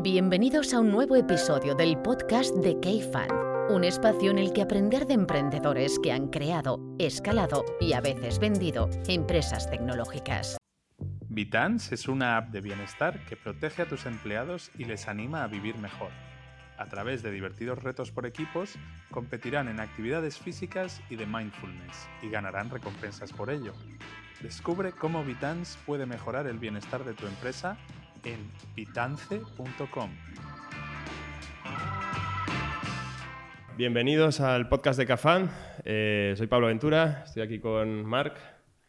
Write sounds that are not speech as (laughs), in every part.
Bienvenidos a un nuevo episodio del podcast de K-Fan, un espacio en el que aprender de emprendedores que han creado, escalado y a veces vendido empresas tecnológicas. Vitans es una app de bienestar que protege a tus empleados y les anima a vivir mejor. A través de divertidos retos por equipos, competirán en actividades físicas y de mindfulness y ganarán recompensas por ello. Descubre cómo Vitans puede mejorar el bienestar de tu empresa en vitance.com. Bienvenidos al podcast de Cafán. Eh, soy Pablo Ventura, estoy aquí con Marc.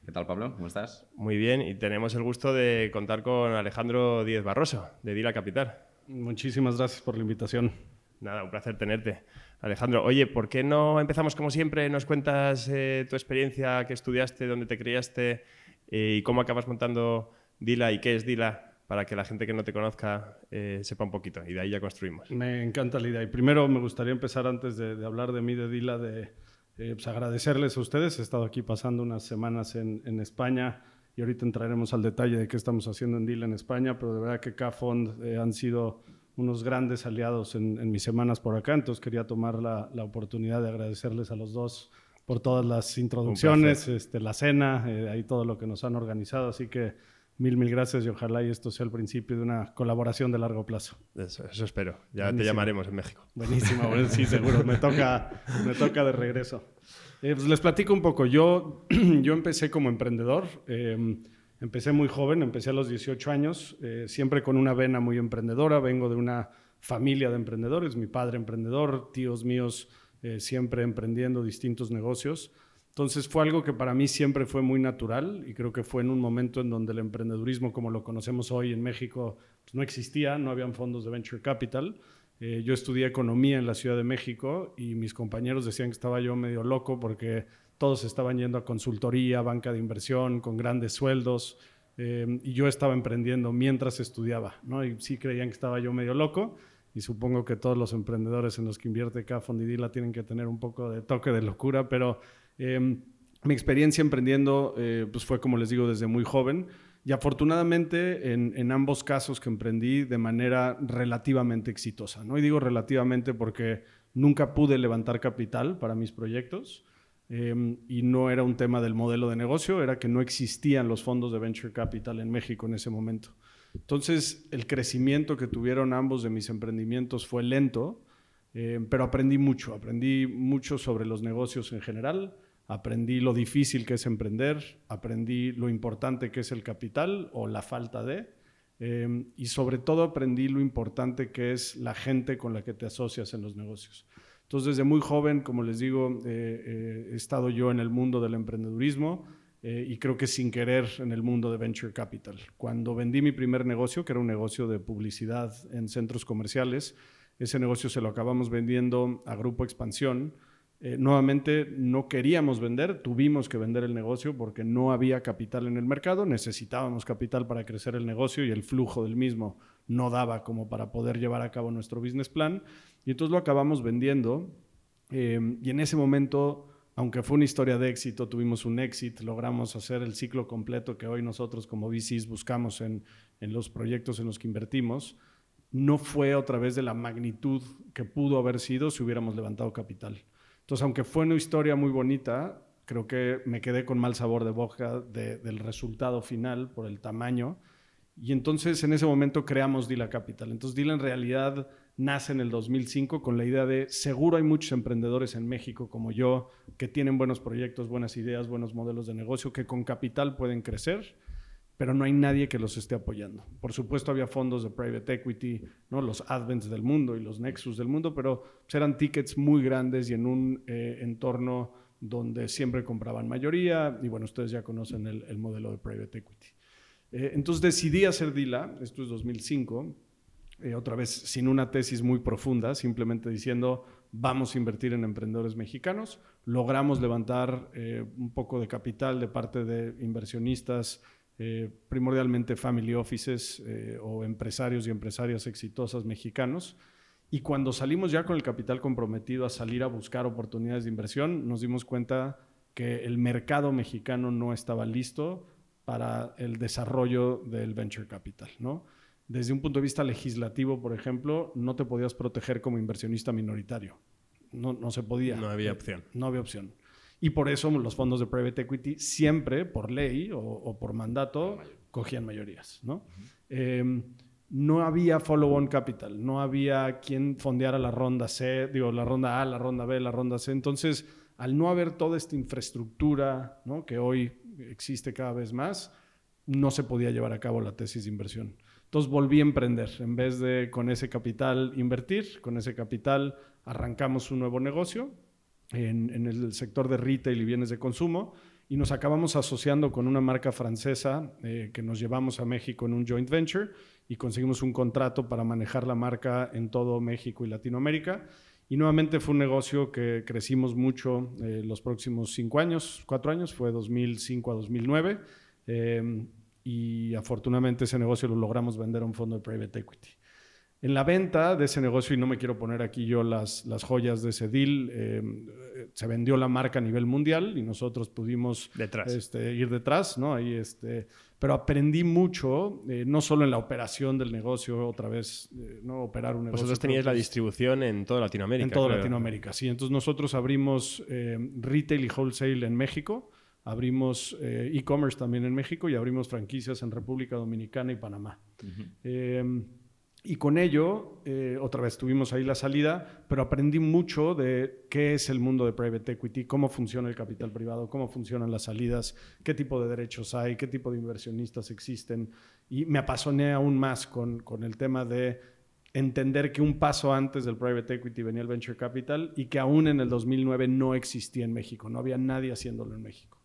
¿Qué tal, Pablo? ¿Cómo estás? Muy bien, y tenemos el gusto de contar con Alejandro Díez Barroso, de Dila Capital. Muchísimas gracias por la invitación. Nada, un placer tenerte. Alejandro, oye, ¿por qué no empezamos como siempre? Nos cuentas eh, tu experiencia, qué estudiaste, dónde te criaste eh, y cómo acabas montando Dila y qué es Dila para que la gente que no te conozca eh, sepa un poquito y de ahí ya construimos. Me encanta la idea. Y primero me gustaría empezar antes de, hablar de mí, de Dila, de eh, pues agradecerles a ustedes. He estado aquí pasando unas semanas en, en, España y ahorita entraremos al detalle de qué estamos haciendo en Dila en España, pero de verdad que K-Fond eh, han sido unos grandes aliados en, en, mis semanas por acá, entonces quería tomar la, la, oportunidad de agradecerles a los dos por todas las introducciones, este, la cena, ahí todo lo que nos han organizado, así que Mil, mil gracias y ojalá y esto sea el principio de una colaboración de largo plazo. Eso, espero. Ya te llamaremos en México. Buenísimo, sí, seguro. Me toca, me toca de regreso. Eh, pues les platico un poco. Yo, (clears throat) yo empecé como emprendedor. Em, empecé muy joven, empecé a los 18 años, eh, siempre con una vena muy emprendedora. Vengo de una familia de emprendedores, mi padre emprendedor, tíos míos eh, siempre emprendiendo distintos negocios. Entonces fue algo que para mí siempre fue muy natural y creo que fue en un momento en donde el emprendedurismo como lo conocemos hoy en México pues no existía, no habían fondos de venture capital. Eh, yo estudié economía en la Ciudad de México y mis compañeros decían que estaba yo medio loco porque todos estaban yendo a consultoría, banca de inversión, con grandes sueldos. Eh, y yo estaba emprendiendo mientras estudiaba, ¿no? Y sí creían que estaba yo medio loco y supongo que todos los emprendedores en los que invierte acá Fondidila tienen que tener un poco de toque de locura, pero Em, mi experiencia emprendiendo eh, pues fue, como les digo, desde muy joven. Y afortunadamente en, ambos casos que emprendí de manera relativamente exitosa. ¿no? Y digo relativamente porque nunca pude levantar capital para mis proyectos em, y no era un tema del modelo de negocio, era que no existían los fondos de venture capital en México en ese momento. Entonces el crecimiento que tuvieron ambos de mis emprendimientos fue lento, em, pero aprendí mucho, aprendí mucho sobre los negocios en general aprendí lo difícil que es emprender, aprendí lo importante que es el capital o la falta de, em, y sobre todo aprendí lo importante que es la gente con la que te asocias en los negocios. Entonces, desde muy joven, como les digo, eh, eh, he estado yo en el mundo del emprendedurismo eh, y creo que sin querer en el mundo de venture capital. Cuando vendí mi primer negocio, que era un negocio de publicidad en centros comerciales, ese negocio se lo acabamos vendiendo a Grupo Expansión, eh, nuevamente no queríamos vender, tuvimos que vender el negocio porque no había capital en el mercado, necesitábamos capital para crecer el negocio y el flujo del mismo no daba como para poder llevar a cabo nuestro business plan. Y entonces lo acabamos vendiendo eh, y en ese momento, aunque fue una historia de éxito, tuvimos un éxito, logramos hacer el ciclo completo que hoy nosotros como VCs buscamos en, en los proyectos en los que invertimos. No fue otra vez de la magnitud que pudo haber sido si hubiéramos levantado capital. Entonces, aunque fue una historia muy bonita, creo que me quedé con mal sabor de boca del resultado final por el tamaño. Y entonces en ese momento creamos Dila Capital. Entonces Dila en realidad nace en el 2005 con la idea de seguro hay muchos emprendedores en México como yo que tienen buenos proyectos, buenas ideas, buenos modelos de negocio que con capital pueden crecer pero no hay nadie que los esté apoyando. Por supuesto había fondos de private equity, ¿no? los Advents del mundo y los Nexus del mundo, pero pues, eran tickets muy grandes y en un eh, entorno donde siempre compraban mayoría, y bueno, ustedes ya conocen el, modelo de private equity. Eh, entonces decidí hacer DILA, esto es 2005, eh, otra vez sin una tesis muy profunda, simplemente diciendo vamos a invertir en emprendedores mexicanos. Logramos levantar un poco de capital de parte de inversionistas eh, primordialmente family offices eh, o empresarios y empresarias exitosas mexicanos. Y cuando salimos ya con el capital comprometido a salir a buscar oportunidades de inversión, nos dimos cuenta que el mercado mexicano no estaba listo para el desarrollo del venture capital. ¿no? desde un punto de vista legislativo, por ejemplo, no te podías proteger como inversionista minoritario. No, no se podía. No había opción. No había opción. Y por eso los fondos de private equity siempre, por ley o, por mandato, cogían mayorías. ¿no? Em, no había follow-on capital, no había quien fondeara la ronda C, digo, la ronda A, la ronda B, la ronda C. Entonces, al no haber toda esta infraestructura ¿no? que hoy existe cada vez más, no se podía llevar a cabo la tesis de inversión. Entonces volví a emprender. En vez de con ese capital invertir, con ese capital arrancamos un nuevo negocio en, el sector de retail y bienes de consumo y nos acabamos asociando con una marca francesa eh, que nos llevamos a México en un joint venture y conseguimos un contrato para manejar la marca en todo México y Latinoamérica. Y nuevamente fue un negocio que crecimos mucho eh, los próximos cinco años, cuatro años, fue 2005 a 2009. Eh, y afortunadamente ese negocio lo logramos vender a un fondo de private equity. En la venta de ese negocio, y no me quiero poner aquí yo las, las joyas de ese deal, eh, se vendió la marca a nivel mundial y nosotros pudimos Este, ir detrás, ¿no? Ahí, este, pero aprendí mucho, eh, no solo en la operación del negocio, otra vez, eh, ¿no? Operar un negocio. Vosotros teníais la distribución en toda Latinoamérica. En toda Latinoamérica, sí. Entonces nosotros abrimos retail y wholesale en México, abrimos e-commerce también en México y abrimos franquicias en República Dominicana y Panamá. Y con ello, eh, otra vez tuvimos ahí la salida, pero aprendí mucho de qué es el mundo de private equity, cómo funciona el capital privado, cómo funcionan las salidas, qué tipo de derechos hay, qué tipo de inversionistas existen. Y me apasioné aún más con, con el tema de entender que un paso antes del private equity venía el venture capital y que aún en el 2009 no existía en México, no había nadie haciéndolo en México.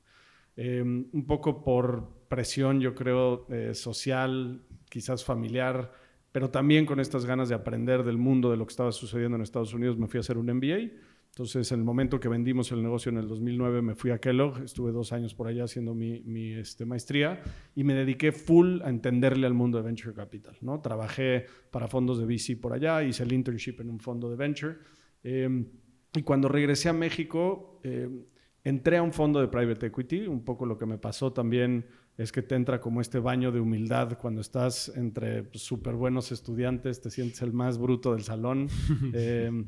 Em, un poco por presión, yo creo, eh, social, quizás familiar pero también con estas ganas de aprender del mundo, de lo que estaba sucediendo en Estados Unidos, me fui a hacer un MBA. Entonces, en el momento que vendimos el negocio en el 2009, me fui a Kellogg, estuve dos años por allá haciendo mi, mi este, maestría y me dediqué full a entenderle al mundo de Venture Capital. ¿no? Trabajé para fondos de VC por allá, hice el internship en un fondo de Venture. Eh, y cuando regresé a México, eh, entré a un fondo de Private Equity, un poco lo que me pasó también es que te entra como este baño de humildad cuando estás entre súper buenos estudiantes, te sientes el más bruto del salón. (laughs) Em,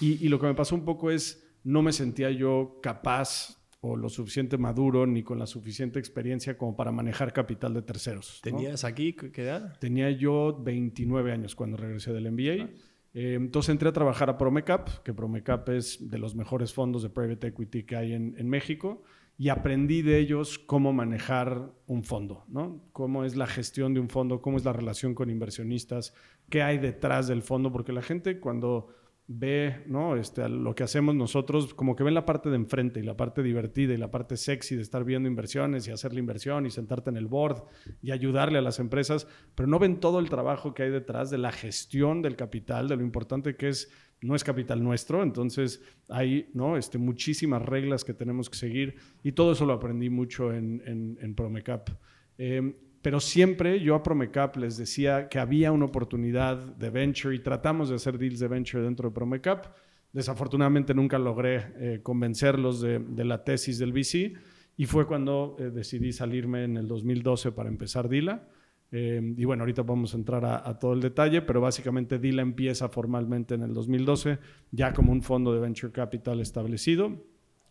y, lo que me pasó un poco es, no me sentía yo capaz o lo suficiente maduro ni con la suficiente experiencia como para manejar capital de terceros. ¿Tenías aquí qué edad? Tenía yo 29 años cuando regresé del MBA. Em, entonces entré a trabajar a Promecap, que Promecap es de los mejores fondos de private equity que hay en, en México y aprendí de ellos cómo manejar un fondo, ¿no? Cómo es la gestión de un fondo, cómo es la relación con inversionistas, qué hay detrás del fondo, porque la gente cuando ve ¿no? este, lo que hacemos nosotros, como que ven la parte de enfrente y la parte divertida y la parte sexy de estar viendo inversiones y hacer la inversión y sentarte en el board y ayudarle a las empresas, pero no ven todo el trabajo que hay detrás de la gestión del capital, de lo importante que es no es capital nuestro, entonces hay ¿no? este, muchísimas reglas que tenemos que seguir y todo eso lo aprendí mucho en, en, Promecap. Em, pero siempre yo a Promecap les decía que había una oportunidad de venture y tratamos de hacer deals de venture dentro de Promecap. Desafortunadamente nunca logré eh, convencerlos de, la tesis del VC y fue cuando eh, decidí salirme en el 2012 para empezar Dila. Em, y bueno, ahorita vamos a entrar a, todo el detalle, pero básicamente Dila empieza formalmente en el 2012, ya como un fondo de venture capital establecido.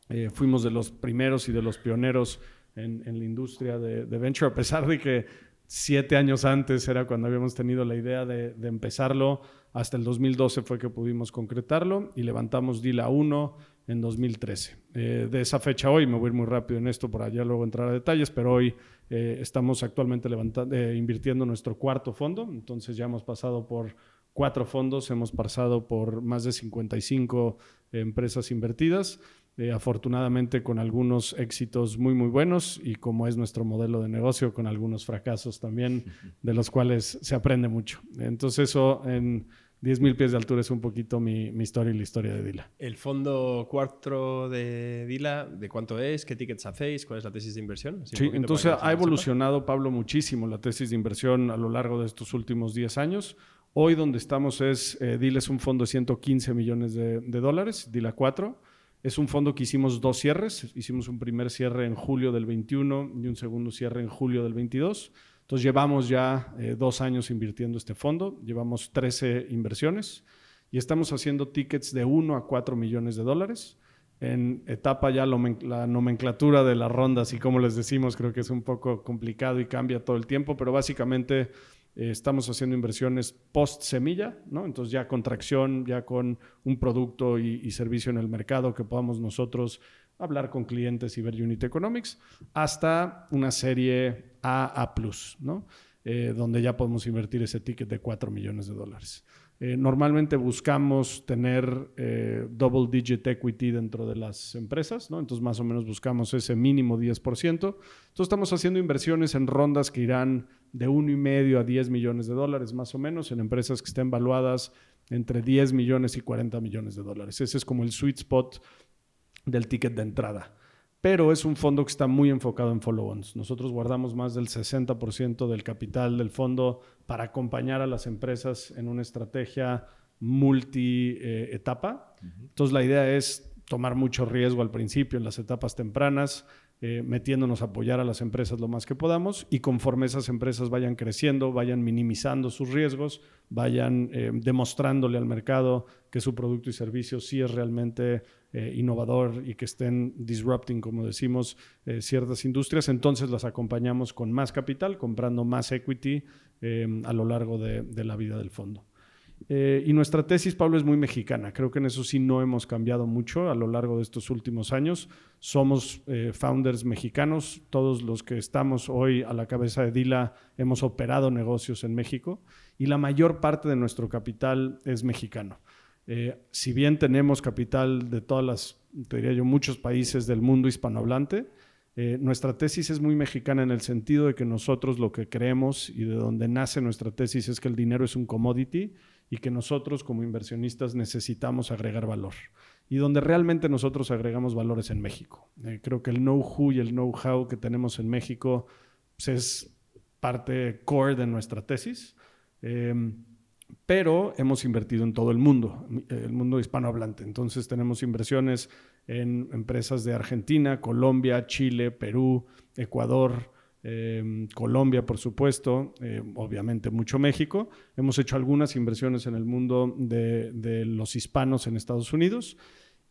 Eh, fuimos de los primeros y de los pioneros en, la industria de, venture, a pesar de que siete años antes era cuando habíamos tenido la idea de, empezarlo, hasta el 2012 fue que pudimos concretarlo y levantamos Dila 1 en 2013. Eh, de esa fecha hoy, me voy a ir muy rápido en esto para allá luego entrar a detalles, pero hoy eh, estamos actualmente levantando, eh, invirtiendo nuestro cuarto fondo, entonces ya hemos pasado por cuatro fondos, hemos pasado por más de 55 empresas invertidas, afortunadamente con algunos éxitos muy muy buenos y como es nuestro modelo de negocio, con algunos fracasos también, de los cuales se aprende mucho. Entonces eso en 10.000 pies de altura es un poquito mi, historia y la historia de Dila. ¿El fondo cuarto de Dila, de cuánto es? ¿Qué tickets hacéis? ¿Cuál es la tesis de inversión? sí, entonces ha evolucionado, Pablo, muchísimo la tesis de inversión a lo largo de estos últimos 10 años. Hoy donde estamos es, eh, Dila es un fondo de 115 millones de, de dólares, Dila 4. Es un fondo que hicimos dos cierres. Hicimos un primer cierre en julio del 21 y un segundo cierre en julio del 22 Entonces llevamos ya eh, dos años invirtiendo este fondo, llevamos 13 inversiones y estamos haciendo tickets de 1 a 4 millones de dólares. En etapa ya la nomenclatura de las rondas y como les decimos, creo que es un poco complicado y cambia todo el tiempo, pero básicamente eh, estamos haciendo inversiones post semilla, ¿no? Entonces ya con tracción, ya con un producto y, servicio en el mercado que podamos nosotros hablar con clientes y ver unit economics, hasta una serie A, A+, ¿no? Eh, donde ya podemos invertir ese ticket de 4 millones de dólares. Eh, normalmente buscamos tener eh, double digit equity dentro de las empresas, ¿no? Entonces más o menos buscamos ese mínimo 10%. Entonces estamos haciendo inversiones en rondas que irán de 1,5 a 10 millones de dólares más o menos en empresas que estén valuadas entre 10 millones y 40 millones de dólares. Ese es como el sweet spot del ticket de entrada pero es un fondo que está muy enfocado en follow-ons. Nosotros guardamos más del 60% del capital del fondo para acompañar a las empresas en una estrategia multi-etapa. Entonces la idea es tomar mucho riesgo al principio en las etapas tempranas, eh, metiéndonos a apoyar a las empresas lo más que podamos y conforme esas empresas vayan creciendo, vayan minimizando sus riesgos, vayan eh, demostrándole al mercado que su producto y servicio sí es realmente eh, innovador y que estén disrupting, como decimos, ciertas industrias, entonces las acompañamos con más capital, comprando más equity a lo largo de la vida del fondo. Eh, y nuestra tesis, Pablo, es muy mexicana. Creo que en eso sí no hemos cambiado mucho a lo largo de estos últimos años. Somos eh, founders mexicanos. Todos los que estamos hoy a la cabeza de Dila hemos operado negocios en México y la mayor parte de nuestro capital es mexicano. Eh, si bien tenemos capital de todas las, te diría yo, muchos países del mundo hispanohablante, nuestra tesis es muy mexicana en el sentido de que nosotros lo que creemos y de donde nace nuestra tesis es que el dinero es un commodity y que nosotros como inversionistas necesitamos agregar valor. Y donde realmente nosotros agregamos valores en México. Eh, creo que el know-who y el know-how que tenemos en México pues, es parte core de nuestra tesis. Em, pero hemos invertido en todo el mundo, el mundo hispanohablante. Entonces tenemos inversiones en empresas de Argentina, Colombia, Chile, Perú, Ecuador, Em, Colombia, por supuesto, em, obviamente mucho México. Hemos hecho algunas inversiones en el mundo de, los hispanos en Estados Unidos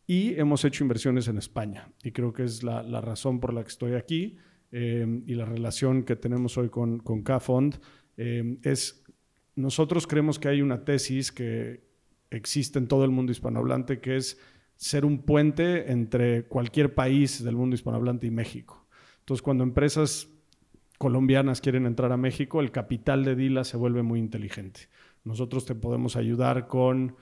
y hemos hecho inversiones en España. Y creo que es la, razón por la que estoy aquí em, y la relación que tenemos hoy con, con K-Fond es, nosotros creemos que hay una tesis que existe en todo el mundo hispanohablante que es ser un puente entre cualquier país del mundo hispanohablante y México. Entonces, cuando empresas colombianas quieren entrar a México, el capital de Dila se vuelve muy inteligente. Nosotros te podemos ayudar con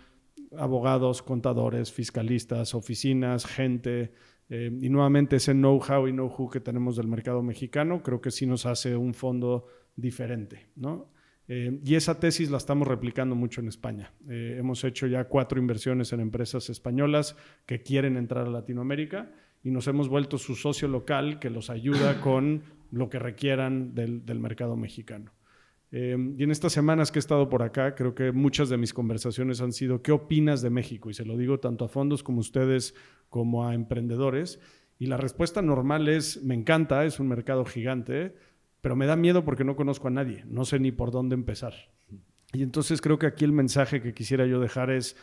abogados, contadores, fiscalistas, oficinas, gente. Eh, y nuevamente ese know-how y know-who que tenemos del mercado mexicano, creo que sí nos hace un fondo diferente. ¿no? Eh, y esa tesis la estamos replicando mucho en España. Eh, hemos hecho ya cuatro inversiones en empresas españolas que quieren entrar a Latinoamérica y nos hemos vuelto su socio local que los ayuda (coughs) con lo que requieran del, mercado mexicano. Em, y en estas semanas que he estado por acá, creo que muchas de mis conversaciones han sido, ¿qué opinas de México? Y se lo digo tanto a fondos como a ustedes, como a emprendedores. Y la respuesta normal es, me encanta, es un mercado gigante, pero me da miedo porque no conozco a nadie, no sé ni por dónde empezar. Y entonces creo que aquí el mensaje que quisiera yo dejar es,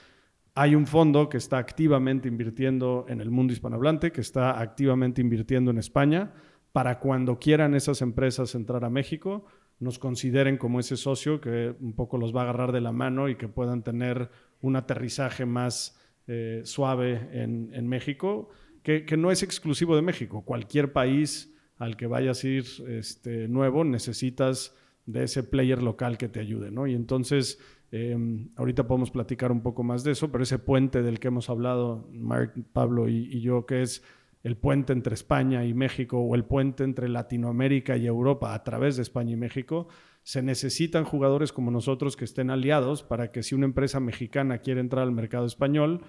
hay un fondo que está activamente invirtiendo en el mundo hispanohablante, que está activamente invirtiendo en España, para cuando quieran esas empresas entrar a México, nos consideren como ese socio que un poco los va a agarrar de la mano y que puedan tener un aterrizaje más eh, suave en, México, que, no es exclusivo de México. Cualquier país al que vayas a ir este, nuevo necesitas de ese player local que te ayude, ¿no? Y entonces, em, ahorita podemos platicar un poco más de eso, pero ese puente del que hemos hablado, Mark, Pablo y yo, que es el puente entre España y México o el puente entre Latinoamérica y Europa a través de España y México, se necesitan jugadores como nosotros que estén aliados para que si una empresa mexicana quiere entrar al mercado español,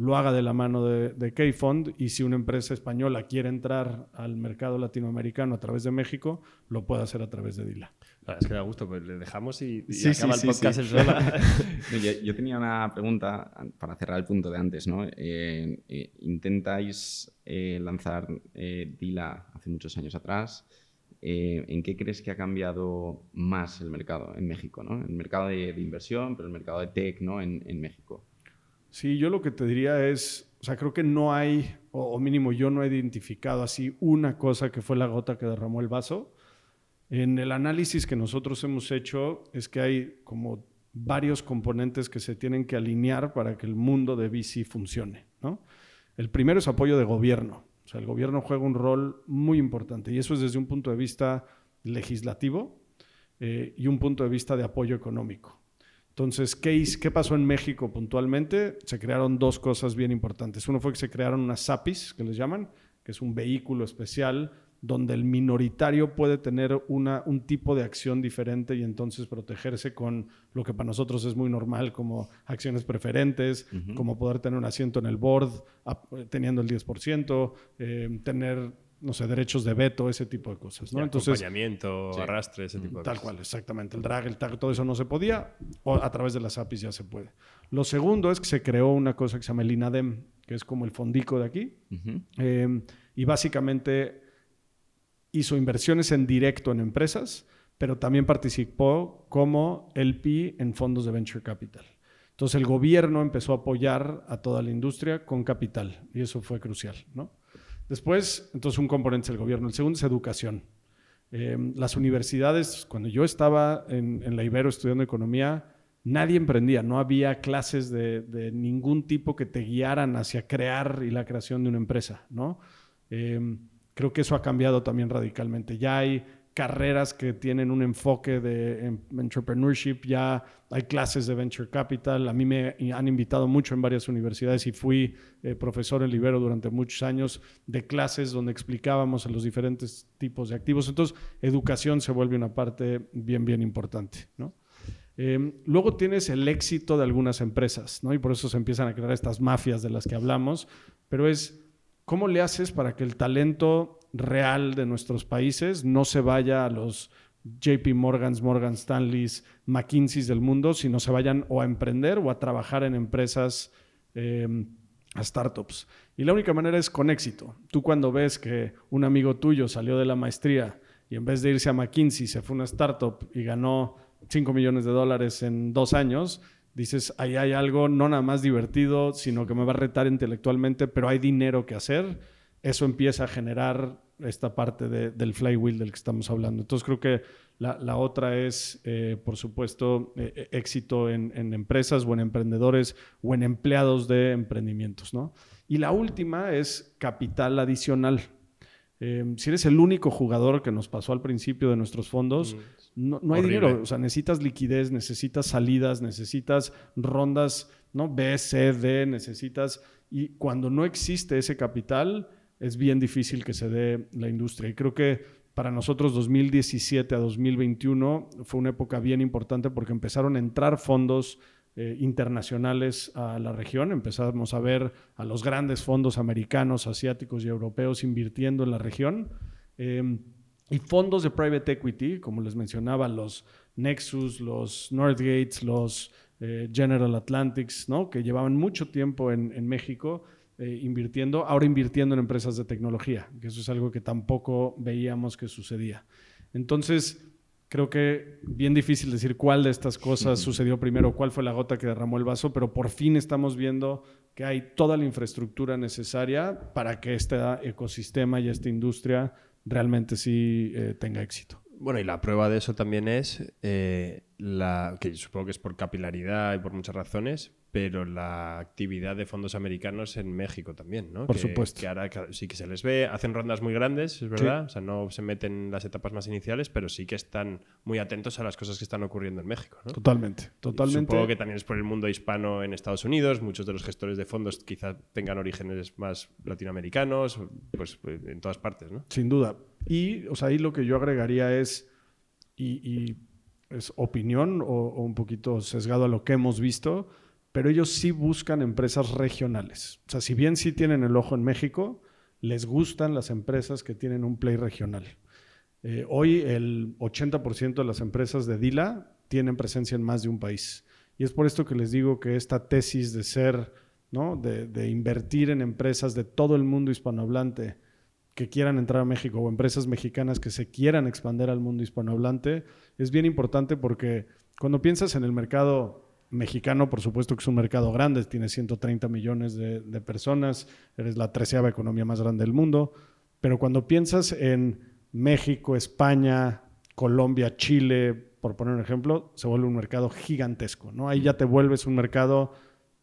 lo haga de la mano de, de K-Fund y si una empresa española quiere entrar al mercado latinoamericano a través de México, lo puede hacer a través de DILA. es que da gusto, pues le dejamos y, y acaba el podcast el solo. (laughs) yo, tenía una pregunta para cerrar el punto de antes. ¿no? Eh, eh, intentáis eh, lanzar Dila hace muchos años atrás. eh, ¿en qué crees que ha cambiado más el mercado en México? ¿no? El mercado de, inversión, pero el mercado de tech ¿no? en, México. Sí, yo lo que te diría es, o sea, creo que no hay, o, mínimo yo no he identificado así una cosa que fue la gota que derramó el vaso. En el análisis que nosotros hemos hecho es que hay como varios componentes que se tienen que alinear para que el mundo de VC funcione. ¿no? El primero es apoyo de gobierno. O sea, el gobierno juega un rol muy importante y eso es desde un punto de vista legislativo eh, y un punto de vista de apoyo económico. Entonces, ¿qué, ¿qué, pasó en México puntualmente? Se crearon dos cosas bien importantes. Uno fue que se crearon unas SAPIs, que les llaman, que es un vehículo especial donde el minoritario puede tener una, un tipo de acción diferente y entonces protegerse con lo que para nosotros es muy normal, como acciones preferentes, como poder tener un asiento en el board teniendo el 10%, eh, tener, no sé, derechos de veto, ese tipo de cosas. ¿no? entonces, acompañamiento, arrastre, ese tipo de tal cosas. Tal cual, exactamente. El drag, el tag, todo eso no se podía, o a través de las APIs ya se puede. Lo segundo es que se creó una cosa que se llama el INADEM, que es como el fondico de aquí, eh, y básicamente hizo inversiones en directo en empresas, pero también participó como LP en fondos de venture capital. Entonces el gobierno empezó a apoyar a toda la industria con capital y eso fue crucial. ¿no? Después, entonces un componente es el gobierno. El segundo es educación. Em, las universidades, cuando yo estaba en, la Ibero estudiando economía, nadie emprendía, no había clases de, ningún tipo que te guiaran hacia crear y la creación de una empresa. ¿no? Em, Creo que eso ha cambiado también radicalmente. Ya hay carreras que tienen un enfoque de entrepreneurship, ya hay clases de venture capital. A mí me han invitado mucho en varias universidades y fui eh, profesor en Libero durante muchos años de clases donde explicábamos los diferentes tipos de activos. Entonces, educación se vuelve una parte bien, bien importante. Em, luego tienes el éxito de algunas empresas, ¿no? y por eso se empiezan a crear estas mafias de las que hablamos, pero es ¿Cómo le haces para que el talento real de nuestros países no se vaya a los JP Morgans, Morgan Stanleys, McKinseys del mundo, sino se vayan o a emprender o a trabajar en empresas, em, a startups? Y la única manera es con éxito. Tú cuando ves que un amigo tuyo salió de la maestría y en vez de irse a McKinsey se fue a una startup y ganó 5 millones de dólares en dos años, dices, ahí hay algo no nada más divertido, sino que me va a retar intelectualmente, pero hay dinero que hacer, eso empieza a generar esta parte del flywheel del que estamos hablando. Entonces creo que la, otra es, eh, por supuesto, eh, eh, éxito en, empresas o en emprendedores o en empleados de emprendimientos. ¿no? Y la última es capital adicional. si eres el único jugador que nos pasó al principio de nuestros fondos, mm no, hay dinero. O sea, necesitas liquidez, necesitas salidas, necesitas rondas, ¿no? B, C, D, necesitas. Y cuando no existe ese capital, es bien difícil que se dé la industria. Y creo que para nosotros 2017 a 2021 fue una época bien importante porque empezaron a entrar fondos eh, internacionales a la región. Empezamos a ver a los grandes fondos americanos, asiáticos y europeos invirtiendo en la región. Em, y fondos de private equity, como les mencionaba, los Nexus, los Northgates, los eh, General Atlantics, ¿no? que llevaban mucho tiempo en, México eh, invirtiendo, ahora invirtiendo en empresas de tecnología, que eso es algo que tampoco veíamos que sucedía. Entonces, creo que bien difícil decir cuál de estas cosas sucedió primero, cuál fue la gota que derramó el vaso, pero por fin estamos viendo que hay toda la infraestructura necesaria para que este ecosistema y esta industria realmente sí eh, tenga éxito. Bueno, y la prueba de eso también es eh, la que supongo que es por capilaridad y por muchas razones, pero la actividad de fondos americanos en México también, ¿no? Por supuesto. Que ahora sí que se les ve, hacen rondas muy grandes, es verdad, o sea, no se meten en las etapas más iniciales, pero sí que están muy atentos a las cosas que están ocurriendo en México, ¿no? Totalmente, totalmente. Supongo que también es por el mundo hispano en Estados Unidos, muchos de los gestores de fondos quizá tengan orígenes más latinoamericanos, pues, pues en todas partes, ¿no? Sin duda. Y, o sea, ahí lo que yo agregaría es, y, es opinión o un poquito sesgado a lo que hemos visto, pero ellos sí buscan empresas regionales. O sea, si bien sí tienen el ojo en México, les gustan las empresas que tienen un play regional. Eh, hoy el 80% de las empresas de Dila tienen presencia en más de un país. Y es por esto que les digo que esta tesis de ser, ¿no? de, de invertir en empresas de todo el mundo hispanohablante, que quieran entrar a México o empresas mexicanas que se quieran expandir al mundo hispanohablante, es bien importante porque cuando piensas en el mercado mexicano, por supuesto que es un mercado grande, tiene 130 millones de, personas, eres la treceava economía más grande del mundo, pero cuando piensas en México, España, Colombia, Chile, por poner un ejemplo, se vuelve un mercado gigantesco, ¿no? Ahí ya te vuelves un mercado,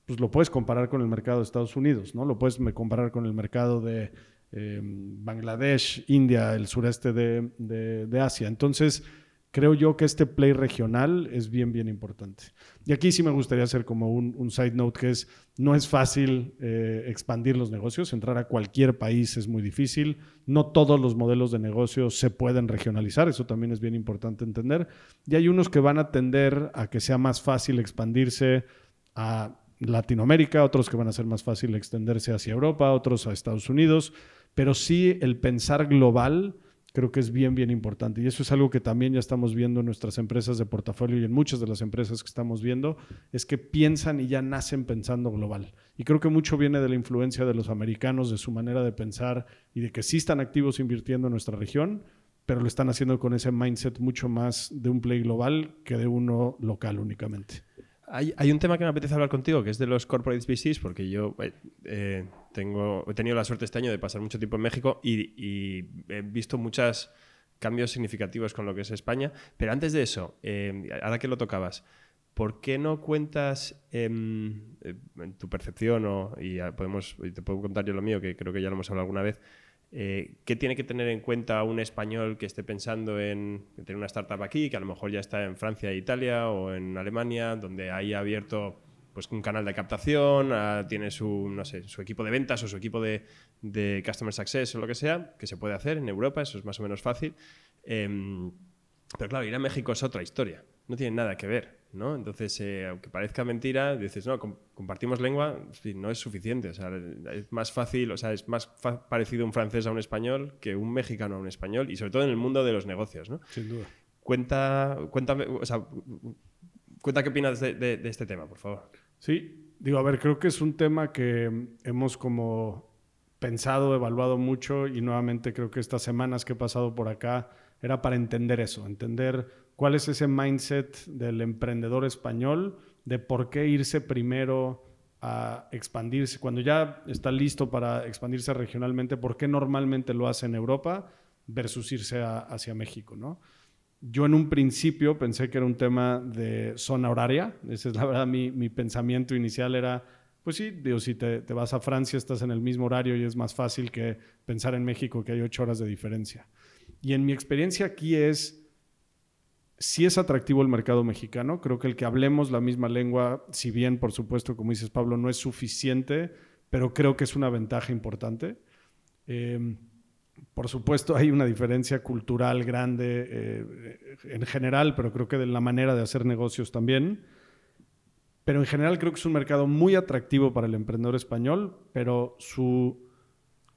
pues lo puedes comparar con el mercado de Estados Unidos, ¿no? Lo puedes comparar con el mercado de eh, Bangladesh, India, el sureste de, de Asia. Entonces, creo yo que este play regional es bien, bien importante. Y aquí sí me gustaría hacer como un, un side note que es, no es fácil eh, expandir los negocios, entrar a cualquier país es muy difícil, no todos los modelos de negocio se pueden regionalizar, eso también es bien importante entender, y hay unos que van a tender a que sea más fácil expandirse a Latinoamérica, otros que van a ser más fácil extenderse hacia Europa, otros a Estados Unidos, pero sí el pensar global creo que es bien, bien importante. Y eso es algo que también ya estamos viendo en nuestras empresas de portafolio y en muchas de las empresas que estamos viendo, es que piensan y ya nacen pensando global. Y creo que mucho viene de la influencia de los americanos, de su manera de pensar y de que sí están activos invirtiendo en nuestra región, pero lo están haciendo con ese mindset mucho más de un play global que de uno local únicamente. Hay, hay, un tema que me apetece hablar contigo, que es de los corporate VCs, porque yo eh, eh, tengo, he tenido la suerte este año de pasar mucho tiempo en México y, y, he visto muchos cambios significativos con lo que es España. Pero antes de eso, eh, ahora que lo tocabas, ¿por qué no cuentas en tu percepción, o, y podemos, te puedo contar yo lo mío, que creo que ya lo hemos hablado alguna vez, eh, ¿Qué tiene que tener en cuenta un español que esté pensando en tener una startup aquí, que a lo mejor ya está en Francia e Italia o en Alemania, donde haya abierto pues, un canal de captación, ah, tiene su, no sé, su equipo de ventas o su equipo de, de, Customer Success o lo que sea, que se puede hacer en Europa, eso es más o menos fácil. Eh, pero claro, ir a México es otra historia, no tiene nada que ver. ¿no? Entonces, eh, aunque parezca mentira, dices, no, compartimos lengua, no es suficiente. O sea, es más fácil, o sea, es más parecido un francés a un español que un mexicano a un español, y sobre todo en el mundo de los negocios, ¿no? Sin duda. Cuenta, cuéntame, o sea, cuenta qué opinas de, de, de este tema, por favor. Sí, digo, a ver, creo que es un tema que hemos como pensado, evaluado mucho, y nuevamente creo que estas semanas que he pasado por acá era para entender eso, entender cuál es ese mindset del emprendedor español de por qué irse primero a expandirse, cuando ya está listo para expandirse regionalmente, por qué normalmente lo hace en Europa versus irse hacia México, ¿no? Yo en un principio pensé que era un tema de zona horaria, ese es la verdad mi, mi pensamiento inicial era, pues sí, digo, si te, vas a Francia estás en el mismo horario y es más fácil que pensar en México que hay ocho horas de diferencia. Y en mi experiencia aquí es, sí es atractivo el mercado mexicano. Creo que el que hablemos la misma lengua, si bien, por supuesto, como dices Pablo, no es suficiente, pero creo que es una ventaja importante. Eh, por supuesto, hay una diferencia cultural grande eh, en general, pero creo que de la manera de hacer negocios también. Pero en general creo que es un mercado muy atractivo para el emprendedor español, pero su,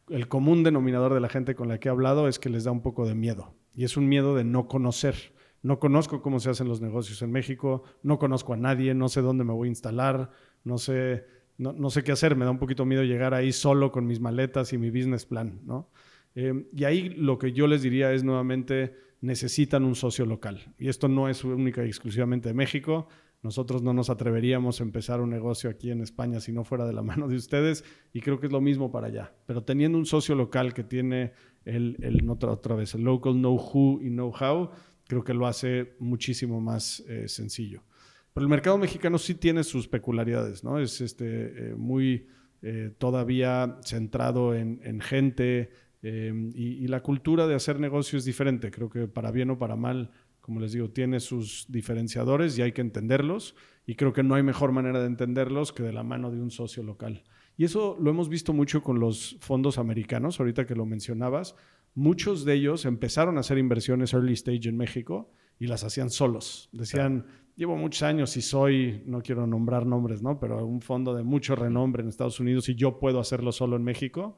el común denominador de la gente con la que he hablado es que les da un poco de miedo. Y es un miedo de no conocer no conozco cómo se hacen los negocios en México, no conozco a nadie, no sé dónde me voy a instalar, no sé, no, no sé qué hacer, me da un poquito miedo llegar ahí solo con mis maletas y mi business plan, ¿no? Eh, y ahí lo que yo les diría es nuevamente, necesitan un socio local. Y esto no es única y exclusivamente de México. Nosotros no nos atreveríamos a empezar un negocio aquí en España si no fuera de la (laughs) mano de ustedes y creo que es lo mismo para allá. Pero teniendo un socio local que tiene el, el otra, otra vez, el local know-who y know-how, creo que lo hace muchísimo más eh, sencillo. Pero el mercado mexicano sí tiene sus peculiaridades, ¿no? Es este, eh, muy eh, todavía centrado en, en gente em, y, y, la cultura de hacer negocio es diferente. Creo que para bien o para mal, como les digo, tiene sus diferenciadores y hay que entenderlos. Y creo que no hay mejor manera de entenderlos que de la mano de un socio local. Y eso lo hemos visto mucho con los fondos americanos, ahorita que lo mencionabas muchos de ellos empezaron a hacer inversiones early stage en México y las hacían solos. Decían, llevo muchos años y soy, no quiero nombrar nombres, ¿no? Pero un fondo de mucho renombre en Estados Unidos y yo puedo hacerlo solo en México.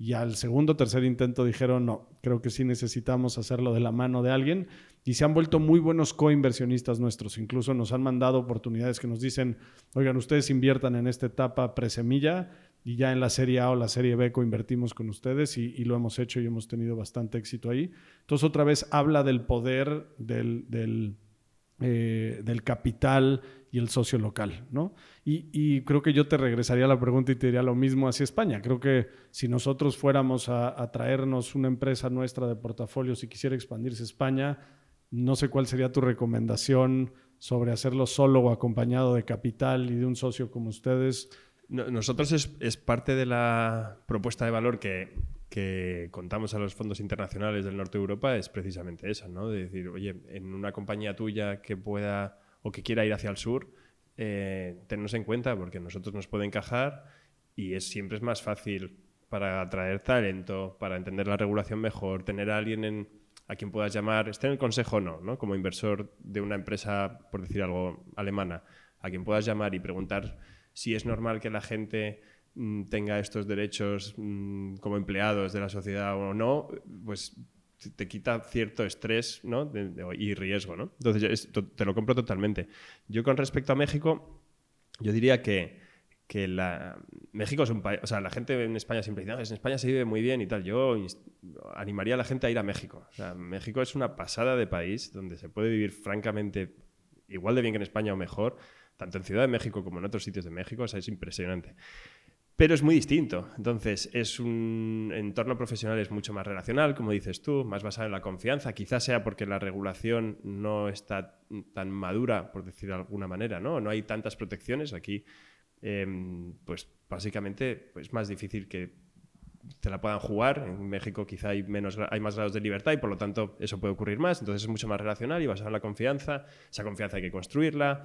Y al segundo tercer intento dijeron, no, creo que sí necesitamos hacerlo de la mano de alguien. Y se han vuelto muy buenos coinversionistas nuestros. Incluso nos han mandado oportunidades que nos dicen, oigan, ustedes inviertan en esta etapa presemilla y ya en la Serie A o la Serie B coinvertimos con ustedes y, lo hemos hecho y hemos tenido bastante éxito ahí. Entonces otra vez habla del poder del, del, eh, capital y el socio local, ¿no? Y, creo que yo te regresaría la pregunta y te diría lo mismo hacia España. Creo que si nosotros fuéramos a, traernos una empresa nuestra de portafolio, si quisiera expandirse a España, no sé cuál sería tu recomendación sobre hacerlo solo o acompañado de capital y de un socio como ustedes. nosotros es, parte de la propuesta de valor que, contamos a los fondos internacionales del norte de Europa, es precisamente esa, ¿no? De decir, oye, en una compañía tuya que pueda o que quiera ir hacia el sur, eh, tenernos en cuenta porque nosotros nos puede encajar y es, siempre es más fácil para atraer talento, para entender la regulación mejor, tener a alguien en, a quien puedas llamar, esté en el consejo o no, ¿no? como inversor de una empresa, por decir algo, alemana, a quien puedas llamar y preguntar si es normal que la gente mm, tenga estos derechos mm, como empleados de la sociedad o no, pues te quita cierto estrés ¿no? y riesgo. ¿no? Entonces, te lo compro totalmente. Yo con respecto a México, yo diría que, que la, México es un país, o sea, la gente en España siempre dice, en España se vive muy bien y tal. Yo animaría a la gente a ir a México. México es una pasada de país donde se puede vivir francamente igual de bien que en España o mejor, tanto en Ciudad de México como en otros sitios de México. O sea, es impresionante pero es muy distinto. Entonces, es un entorno profesional es mucho más relacional, como dices tú, más basado en la confianza. Quizás sea porque la regulación no está tan madura, por decir de alguna manera, ¿no? No hay tantas protecciones. Aquí, em, pues básicamente, es pues, más difícil que te la puedan jugar. En México quizá hay, menos, hay más grados de libertad y por lo tanto eso puede ocurrir más. Entonces es mucho más relacional y basado en la confianza. Esa confianza hay que construirla.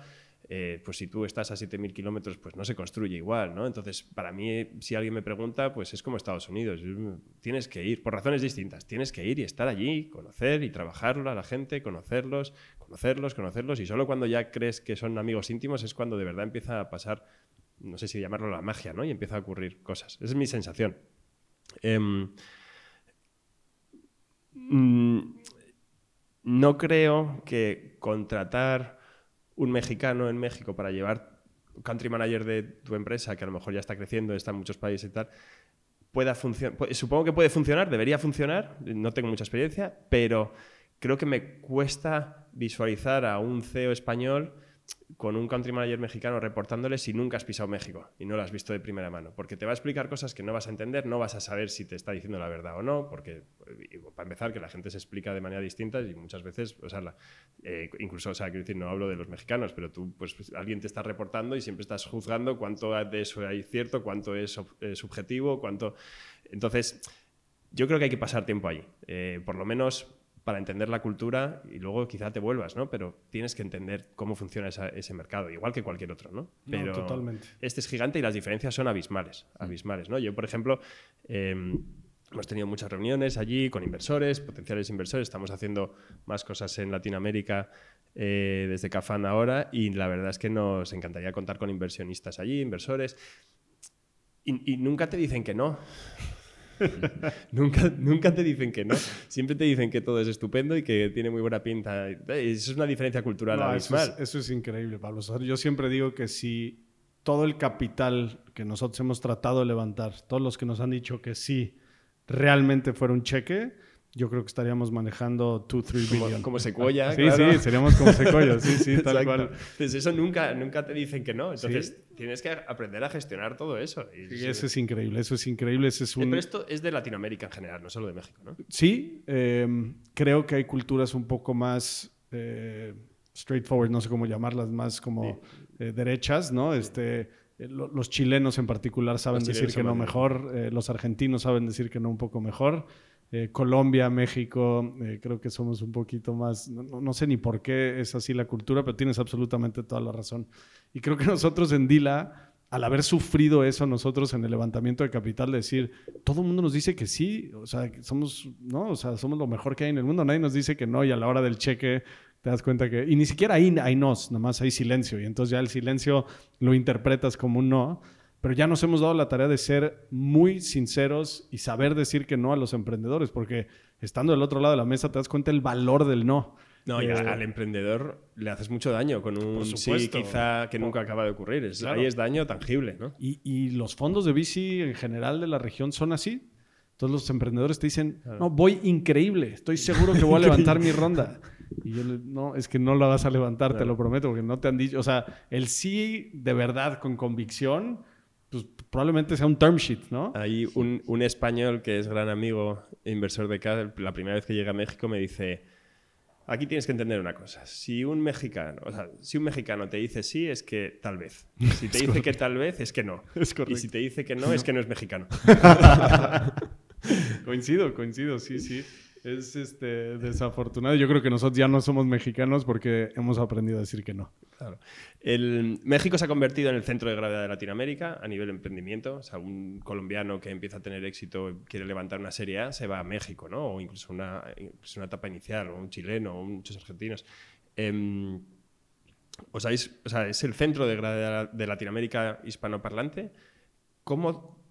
Eh, pues si tú estás a 7.000 kilómetros, pues no se construye igual, ¿no? Entonces, para mí, si alguien me pregunta, pues es como Estados Unidos. Tienes que ir, por razones distintas, tienes que ir y estar allí, conocer y trabajarlo a la gente, conocerlos, conocerlos, conocerlos, y solo cuando ya crees que son amigos íntimos es cuando de verdad empieza a pasar, no sé si llamarlo la magia, ¿no? Y empieza a ocurrir cosas. Esa es mi sensación. Em, mm, no creo que contratar un mexicano en México para llevar country manager de tu empresa, que a lo mejor ya está creciendo, está en muchos países y tal, pueda funcionar. Supongo que puede funcionar, debería funcionar, no tengo mucha experiencia, pero creo que me cuesta visualizar a un CEO español con un country manager mexicano reportándole si nunca has pisado México y no lo has visto de primera mano. Porque te va a explicar cosas que no vas a entender, no vas a saber si te está diciendo la verdad o no, porque para empezar que la gente se explica de manera distinta y muchas veces, o sea, eh, incluso, o sea, quiero decir, no hablo de los mexicanos, pero tú, pues alguien te está reportando y siempre estás juzgando cuánto de eso hay cierto, cuánto es eh, subjetivo, cuánto... Entonces, yo creo que hay que pasar tiempo ahí. Eh, por lo menos para entender la cultura y luego quizá te vuelvas, ¿no? Pero tienes que entender cómo funciona ese mercado, igual que cualquier otro, ¿no? Pero totalmente. Este es gigante y las diferencias son abismales, abismales, ¿no? Yo, por ejemplo, em, hemos tenido muchas reuniones allí con inversores, potenciales inversores, estamos haciendo más cosas en Latinoamérica eh, desde Cafán ahora y la verdad es que nos encantaría contar con inversionistas allí, inversores, y, y nunca te dicen que no. (laughs) nunca, nunca te dicen que no. Siempre te dicen que todo es estupendo y que tiene muy buena pinta. Eso es una diferencia cultural abismal. Eso es, increíble, Pablo. Yo siempre digo que si todo el capital que nosotros hemos tratado de levantar, todos los que nos han dicho que sí, realmente fuera un cheque, yo creo que estaríamos manejando 2, 3 billion. Como Sequoia, Sí, sí, seríamos como Sequoia, sí, sí, (laughs) tal cual. Entonces eso nunca, nunca te dicen que no. Entonces tienes que aprender a gestionar todo eso. Y eso es increíble, eso es increíble. es eh, Pero esto es de Latinoamérica en general, no solo de México, ¿no? Sí, em, creo que hay culturas un poco más eh, straightforward, no sé cómo llamarlas, más como eh, derechas, ¿no? Este, los chilenos en particular saben decir que no mejor, los argentinos saben decir que no un poco mejor. Eh, Colombia, México, eh, creo que somos un poquito más, no, sé ni por qué es así la cultura, pero tienes absolutamente toda la razón. Y creo que (laughs) nosotros en Dila, al haber sufrido eso nosotros en el levantamiento de capital, decir, todo el mundo nos dice que sí, o sea, somos, ¿no? O sea, somos lo mejor que hay en el mundo, nadie nos dice que no y a la hora del cheque te das cuenta que, y ni siquiera ahí hay nos, nada más hay silencio y entonces ya el silencio lo interpretas como un no pero ya nos hemos dado la tarea de ser muy sinceros y saber decir que no a los emprendedores, porque estando del otro lado de la mesa te das cuenta el valor del no. No, y Eh, al emprendedor le haces mucho daño con un sí quizá que nunca acaba de ocurrir. Es, Claro. Ahí es daño tangible, ¿no? Y, y los fondos de VC en general de la región son así. Entonces los emprendedores te dicen, no, voy increíble, estoy seguro que voy a (laughs) levantar mi ronda. Y yo le, no, es que no la vas a levantar, te Claro. lo prometo, porque no te han dicho, o sea, el sí de verdad con convicción, probablemente sea un term sheet, ¿no? Hay un, un español que es gran amigo e inversor de CAD, la primera vez que llega a México me dice, aquí tienes que entender una cosa, si un mexicano, o sea, si un mexicano te dice sí, es que tal vez. (laughs) Si te dice que tal vez, es que no. Es Y si te dice que no, (laughs) es que no es mexicano. (laughs) Coincido, coincido, sí, sí. Es este, desafortunado. Yo creo que nosotros ya no somos mexicanos porque hemos aprendido a decir que no. El, México se ha convertido en el centro de gravedad de Latinoamérica a nivel emprendimiento. O sea, un colombiano que empieza a tener éxito quiere levantar una serie A se va a México, ¿no? O incluso una, incluso una etapa inicial, o un chileno, o muchos argentinos. Es, o sea, es el centro de gravedad de Latinoamérica hispanoparlante. ¿Cómo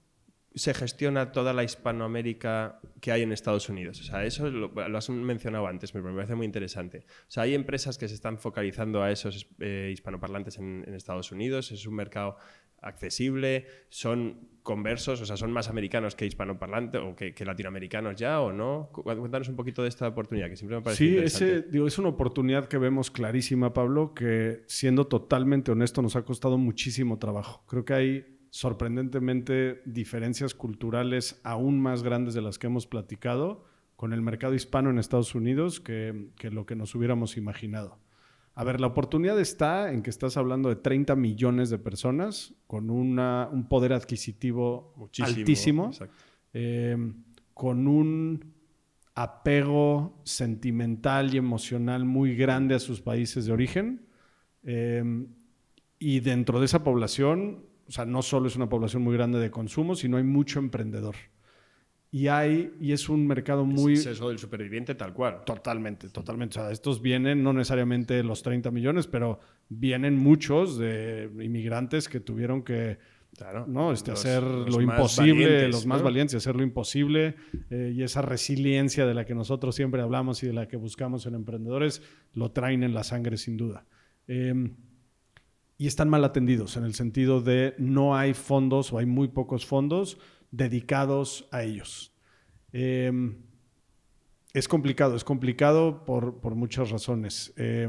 se gestiona toda la Hispanoamérica que hay en Estados Unidos? O sea, eso lo, lo has mencionado antes, me parece muy interesante. O sea, hay empresas que se están focalizando a esos eh, hispanoparlantes en, en Estados Unidos, es un mercado accesible, son conversos, o sea, son más americanos que hispanoparlantes o que, que latinoamericanos ya o no. Cu- Cuéntanos un poquito de esta oportunidad que siempre me parece Sí, interesante. ese, digo, es una oportunidad que vemos clarísima, Pablo, que siendo totalmente honesto nos ha costado muchísimo trabajo. Creo que hay sorprendentemente diferencias culturales aún más grandes de las que hemos platicado con el mercado hispano en Estados Unidos que, que lo que nos hubiéramos imaginado. A ver, la oportunidad está en que estás hablando de 30 millones de personas con una, un poder adquisitivo Muchísimo, altísimo eh, con un apego sentimental y emocional muy grande a sus países de origen. Eh, y dentro de esa población, o sea, no solo es una población muy grande de consumo, sino hay mucho emprendedor. Y hay, y es un mercado muy... Es eso del superviviente tal cual. Totalmente, totalmente. O sea, estos vienen, no necesariamente los 30 millones, pero vienen muchos de inmigrantes que tuvieron que Claro. ¿no? Este, Los- hacer los lo imposible, los más ¿no? valientes, hacer lo imposible eh, y esa resiliencia de la que nosotros siempre hablamos y de la que buscamos en emprendedores, lo traen en la sangre sin duda. Eh, y están mal atendidos en el sentido de no hay fondos o hay muy pocos fondos dedicados a ellos. Eh, es complicado, es complicado por, por muchas razones. Eh,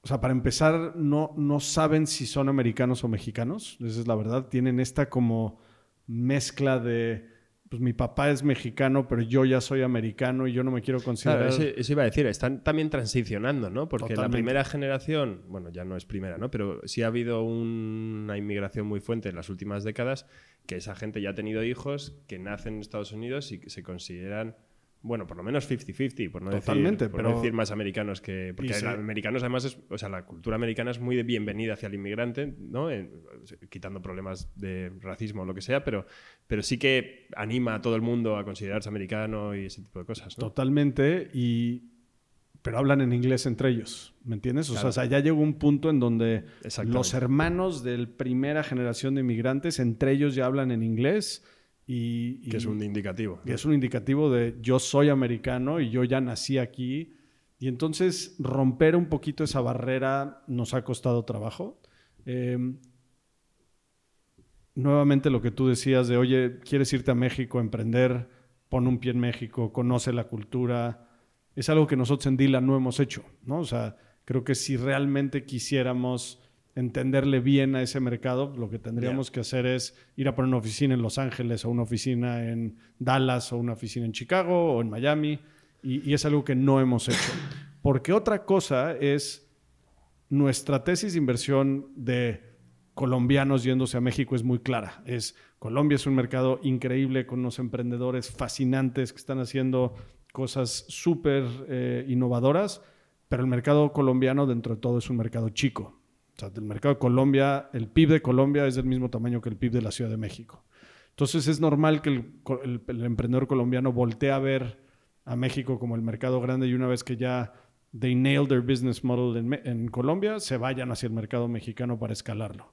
o sea, para empezar, no, no saben si son americanos o mexicanos. Esa es la verdad. Tienen esta como mezcla de, pues mi papá es mexicano, pero yo ya soy americano y yo no me quiero considerar... Claro, eso, eso iba a decir, están también transicionando, ¿no? Porque la primera generación, bueno, ya no es primera, ¿no? Pero sí ha habido una inmigración muy fuerte en las últimas décadas, que esa gente ya ha tenido hijos que nacen en Estados Unidos y que se consideran, bueno, por lo menos 50-50, por no, Totalmente, decir, por pero- no decir más americanos que... Porque los americanos además, es, o sea, la cultura americana es muy de bienvenida hacia el inmigrante, ¿no? En- quitando problemas de racismo o lo que sea, pero, pero sí que anima a todo el mundo a considerarse americano y ese tipo de cosas, ¿no? Totalmente, y, pero hablan en inglés entre ellos, ¿me entiendes? O, sea, Claro. o sea, ya llegó un punto en donde los hermanos de primera generación de inmigrantes, entre ellos ya hablan en inglés y... y- Que es un indicativo. y es un indicativo de yo soy americano y yo ya nací aquí. Y entonces romper un poquito esa barrera nos ha costado trabajo. Eh, nuevamente lo que tú decías de, oye, quieres irte a México a emprender, pon un pie en México, conoce la cultura. Es algo que nosotros en Dila no hemos hecho, ¿no? O sea, creo que si realmente quisiéramos entenderle bien a ese mercado, lo que tendríamos que hacer es ir a poner una oficina en Los Ángeles o una oficina en Dallas o una oficina en Chicago o en Miami y, y es algo que no hemos hecho. (coughs) Porque otra cosa es nuestra tesis de inversión de colombianos yéndose a México es muy clara. Es Colombia es un mercado increíble con unos emprendedores fascinantes que están haciendo cosas súper eh, innovadoras, pero el mercado colombiano dentro de todo es un mercado chico. O sea, el mercado de Colombia, el PIB de Colombia es del mismo tamaño que el PIB de la Ciudad de México. Entonces es normal que el, emprendedor colombiano voltee a ver a México como el mercado grande y una vez que ya they nailed their business model en, en Colombia, se vayan hacia el mercado mexicano para escalarlo.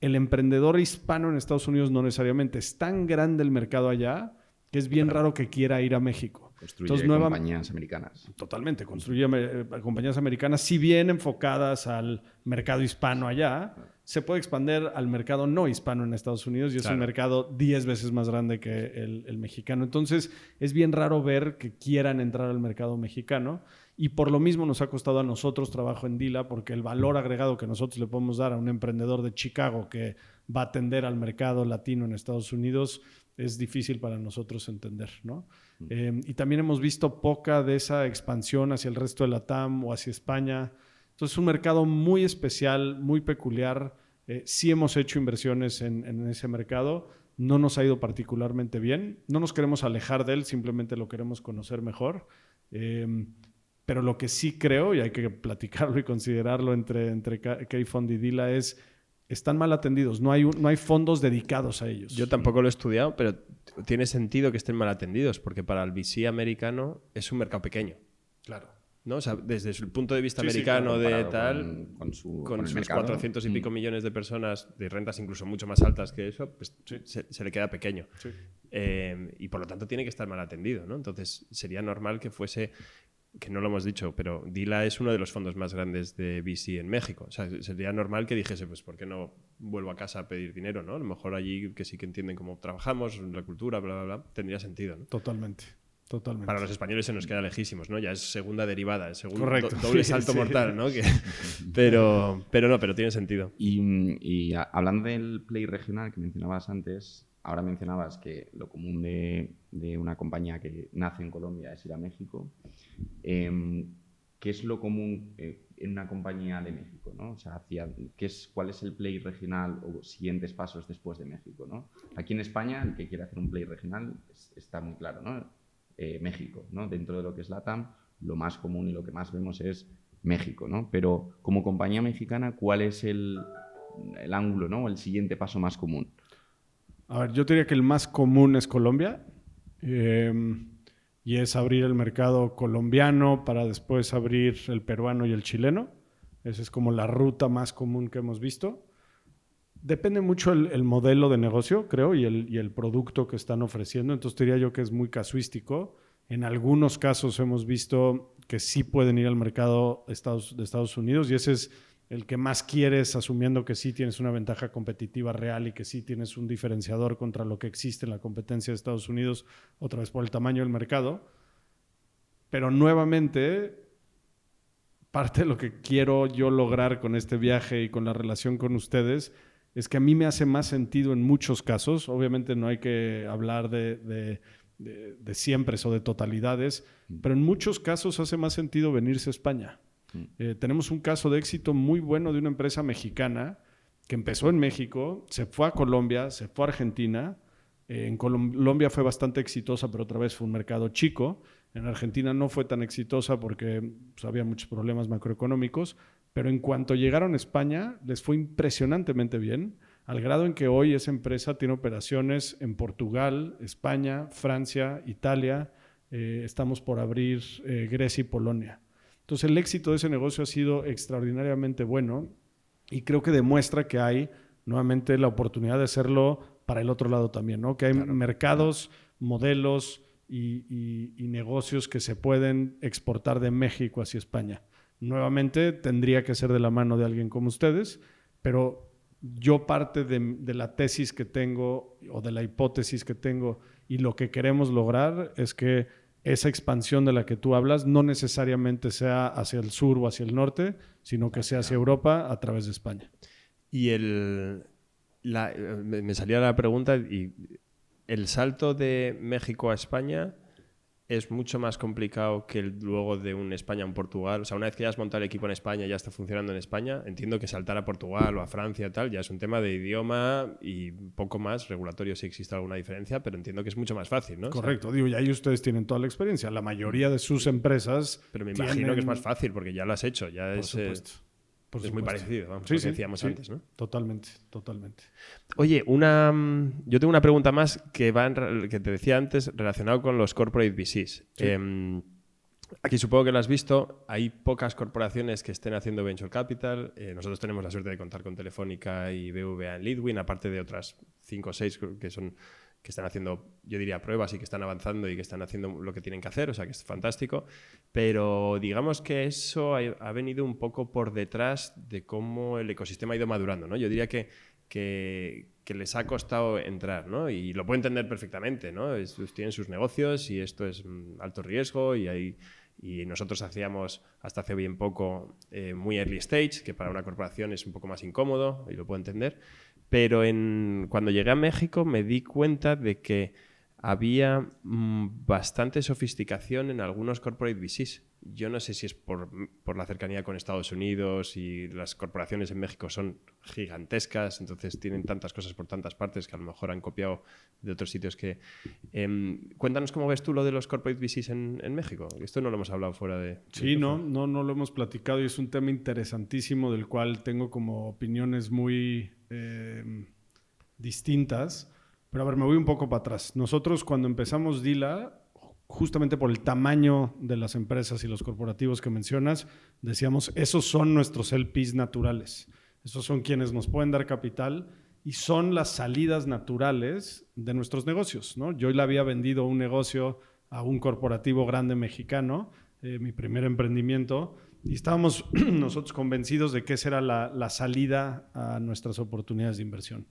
El emprendedor hispano en Estados Unidos no necesariamente es tan grande el mercado allá que es bien raro que quiera ir a México. Construye Entonces, nueva- compañías americanas. Totalmente, construye eh, compañías americanas, si bien enfocadas al mercado hispano allá, se puede expandir al mercado no hispano en Estados Unidos y es un mercado 10 veces más grande que el, el mexicano. Entonces, es bien raro ver que quieran entrar al mercado mexicano y por lo mismo nos ha costado a nosotros trabajo en Dila porque el valor agregado que nosotros le podemos dar a un emprendedor de Chicago que va a atender al mercado latino en Estados Unidos es difícil para nosotros entender, ¿no? Eh, y también hemos visto poca de esa expansión hacia el resto de la TAM o hacia España. Entonces es un mercado muy especial, muy peculiar. Eh, sí hemos hecho inversiones en, en ese mercado. No nos ha ido particularmente bien. No nos queremos alejar de él, simplemente lo queremos conocer mejor. Eh, pero lo que sí creo, y hay que (laughs) platicarlo y considerarlo entre, entre K-Fund y Dila, es están mal atendidos. No hay, un- no hay fondos dedicados a ellos. Yo tampoco lo he estudiado, pero tiene sentido que estén mal atendidos, porque para el VC americano es un mercado pequeño. Claro. ¿no? O sea, desde el punto de vista Sí, sí, americano de tal, con, con su con, el sus mercado. 400 y Mm. pico millones de personas, de rentas incluso mucho más altas que eso, pues se, se le queda pequeño. Eh, y por lo tanto tiene que estar mal atendido, ¿no? Entonces sería normal que fuese, que no lo hemos dicho, pero Dila es uno de los fondos más grandes de VC en México. O sea, sería normal que dijese, pues, ¿por qué no vuelvo a casa a pedir dinero, ¿no? A lo mejor allí que sí que entienden cómo trabajamos, la cultura, bla, bla, bla, tendría sentido, ¿no? Totalmente. Totalmente. Para los españoles se nos queda lejísimos, ¿no? Ya es segunda derivada, es segundo, Correcto. do- doble salto sí. mortal, ¿no? (laughs) Que- pero, pero no, pero tiene sentido. Y, y a- hablando del play regional que mencionabas antes, ahora mencionabas que lo común de, una compañía que nace en Colombia es ir a México. Em, ¿Qué es lo común eh, en una compañía de México? ¿no? O sea, hacia, ¿qué es, ¿Cuál es el play regional o siguientes pasos después de México? ¿no? Aquí en España, el que quiere hacer un play regional es- está muy claro. ¿no? Eh, México, ¿no? dentro de lo que es LATAM, lo más común y lo que más vemos es México. ¿no? Pero como compañía mexicana, ¿cuál es el, el ángulo, ¿no? el siguiente paso más común? A ver, yo diría que el más común es Colombia. eh, y es abrir el mercado colombiano para después abrir el peruano y el chileno. Esa es como la ruta más común que hemos visto. Depende mucho el, el modelo de negocio, creo, y el, y el producto que están ofreciendo. Entonces diría yo que es muy casuístico. En algunos casos hemos visto que sí pueden ir al mercado Estados- de Estados Unidos y ese es el que más quieres, asumiendo que sí tienes una ventaja competitiva real y que sí tienes un diferenciador contra lo que existe en la competencia de Estados Unidos, otra vez por el tamaño del mercado. Pero nuevamente, parte de lo que quiero yo lograr con este viaje y con la relación con ustedes es que a mí me hace más sentido en muchos casos, obviamente no hay que hablar de, de, de- de siempre o de totalidades, pero en muchos casos hace más sentido venirse a España. Eh, tenemos un caso de éxito muy bueno de una empresa mexicana que empezó en México, se fue a Colombia, se fue a Argentina. Eh, en Colom- Colombia fue bastante exitosa, pero otra vez fue un mercado chico. En Argentina no fue tan exitosa porque pues, había muchos problemas macroeconómicos. Pero en cuanto llegaron a España, les fue impresionantemente bien, al grado en que hoy esa empresa tiene operaciones en Portugal, España, Francia, Italia. eh, estamos por abrir Grecia y Polonia. Entonces el éxito de ese negocio ha sido extraordinariamente bueno y creo que demuestra que hay nuevamente la oportunidad de hacerlo para el otro lado también, ¿no? Que hay mercados, modelos y, y- y negocios que se pueden exportar de México hacia España. Nuevamente tendría que ser de la mano de alguien como ustedes, pero yo parte de, de la tesis que tengo o de la hipótesis que tengo y lo que queremos lograr es que esa expansión de la que tú hablas no necesariamente sea hacia el sur o hacia el norte, sino que sea hacia Europa a través de España. Y el, eh, me salía la pregunta y el salto de México a España es mucho más complicado que el luego de un España a un Portugal. O sea, una vez que ya has montado el equipo en España y ya está funcionando en España, entiendo que saltar a Portugal o a Francia y tal ya es un tema de idioma y poco más regulatorio si existe alguna diferencia, pero entiendo que es mucho más fácil, ¿no? O sea, Correcto, digo, y ahí ustedes tienen toda la experiencia. La mayoría de sus empresas. pero me imagino tienen- que es más fácil porque ya lo has hecho, ya Por es, eh, supuesto. Por es muy parecido, vamos, Sí, lo que sí, decíamos sí. antes, ¿no? Totalmente, totalmente. Oye, una, mm, yo tengo una pregunta más que va en que te decía antes relacionado con los corporate VCs. Em, aquí supongo que lo has visto. Hay pocas corporaciones que estén haciendo venture capital. Eh, nosotros tenemos la suerte de contar con Telefónica y BVA en Leadwin, aparte de otras cinco o seis que son que están haciendo, yo diría, pruebas y que están avanzando y que están haciendo lo que tienen que hacer, o sea que es fantástico, pero digamos que eso ha, ha venido un poco por detrás de cómo el ecosistema ha ido madurando, ¿no? Yo diría que, que, que les ha costado entrar, ¿no? Y lo puedo entender perfectamente, ¿no? Es- tienen sus negocios y esto es mm, alto riesgo y hay... Y nosotros hacíamos hasta hace bien poco eh, muy early stage, que para una corporación es un poco más incómodo, y lo puedo entender. Pero en, cuando llegué a México me di cuenta de que había mm, bastante sofisticación en algunos corporate VCs. Yo no sé si es por, por la cercanía con Estados Unidos y las corporaciones en México son gigantescas, entonces tienen tantas cosas por tantas partes que a lo mejor han copiado de otros sitios que... Em, cuéntanos cómo ves tú lo de los corporate VCs en, en México. Esto no lo hemos hablado fuera de... de Sí, no, no, no lo hemos platicado y es un tema interesantísimo del cual tengo como opiniones muy eh, distintas. Pero a ver, me voy un poco para atrás. Nosotros cuando empezamos Dila, justamente por el tamaño de las empresas y los corporativos que mencionas, decíamos, esos son nuestros LPs naturales. Esos son quienes nos pueden dar capital y son las salidas naturales de nuestros negocios. Yo le había vendido un negocio a un corporativo grande mexicano, eh, mi primer emprendimiento, y estábamos (clears throat) nosotros convencidos de que esa era la salida a nuestras oportunidades de inversión.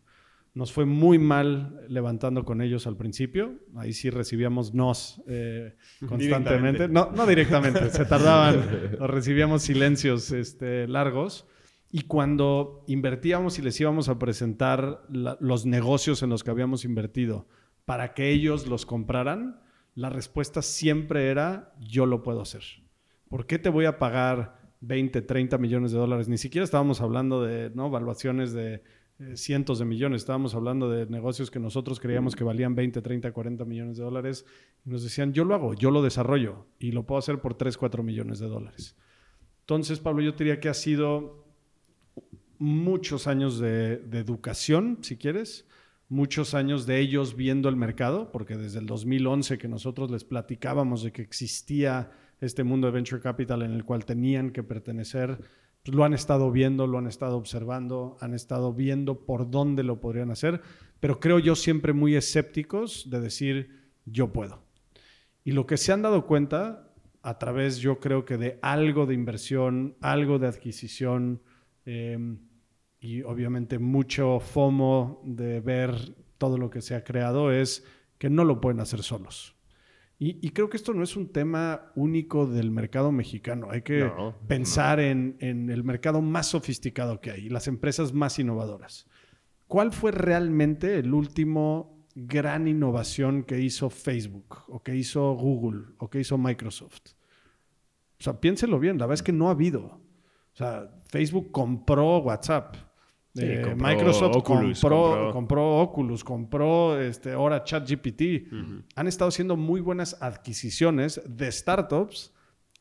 Nos fue muy mal levantando con ellos al principio. Ahí sí recibíamos nos eh, (laughs) constantemente. Directamente. No, no directamente, se tardaban. (laughs) o recibíamos silencios este, largos. Y cuando invertíamos y les íbamos a presentar la- los negocios en los que habíamos invertido para que ellos los compraran, la respuesta siempre era, yo lo puedo hacer. ¿Por qué te voy a pagar 20, 30 millones de dólares? Ni siquiera estábamos hablando de ¿no? valuaciones de eh, cientos de millones, estábamos hablando de negocios que nosotros creíamos que valían 20, 30, 40 millones de dólares. Y nos decían, yo lo hago, yo lo desarrollo y lo puedo hacer por 3, 4 millones de dólares. Entonces, Pablo, yo diría que ha sido muchos años de, de educación, si quieres, muchos años de ellos viendo el mercado, porque desde el 2011 que nosotros les platicábamos de que existía este mundo de venture capital en el cual tenían que pertenecer, pues lo han estado viendo, lo han estado observando, han estado viendo por dónde lo podrían hacer, pero creo yo siempre muy escépticos de decir yo puedo. Y lo que se han dado cuenta a través, yo creo que de algo de inversión, algo de adquisición, eh, y obviamente mucho FOMO de ver todo lo que se ha creado es que no lo pueden hacer solos. Y, y creo que esto no es un tema único del mercado mexicano. Hay que No, pensar en, en el mercado más sofisticado que hay las empresas más innovadoras. ¿Cuál fue realmente el último gran innovación que hizo Facebook o que hizo Google o que hizo Microsoft? O sea, piénselo bien, la verdad es que no ha habido. O sea, Facebook compró WhatsApp. Sí, Eh, compró Microsoft Oculus, compró, compró- compró Oculus, compró este, ahora ChatGPT. Han estado haciendo muy buenas adquisiciones de startups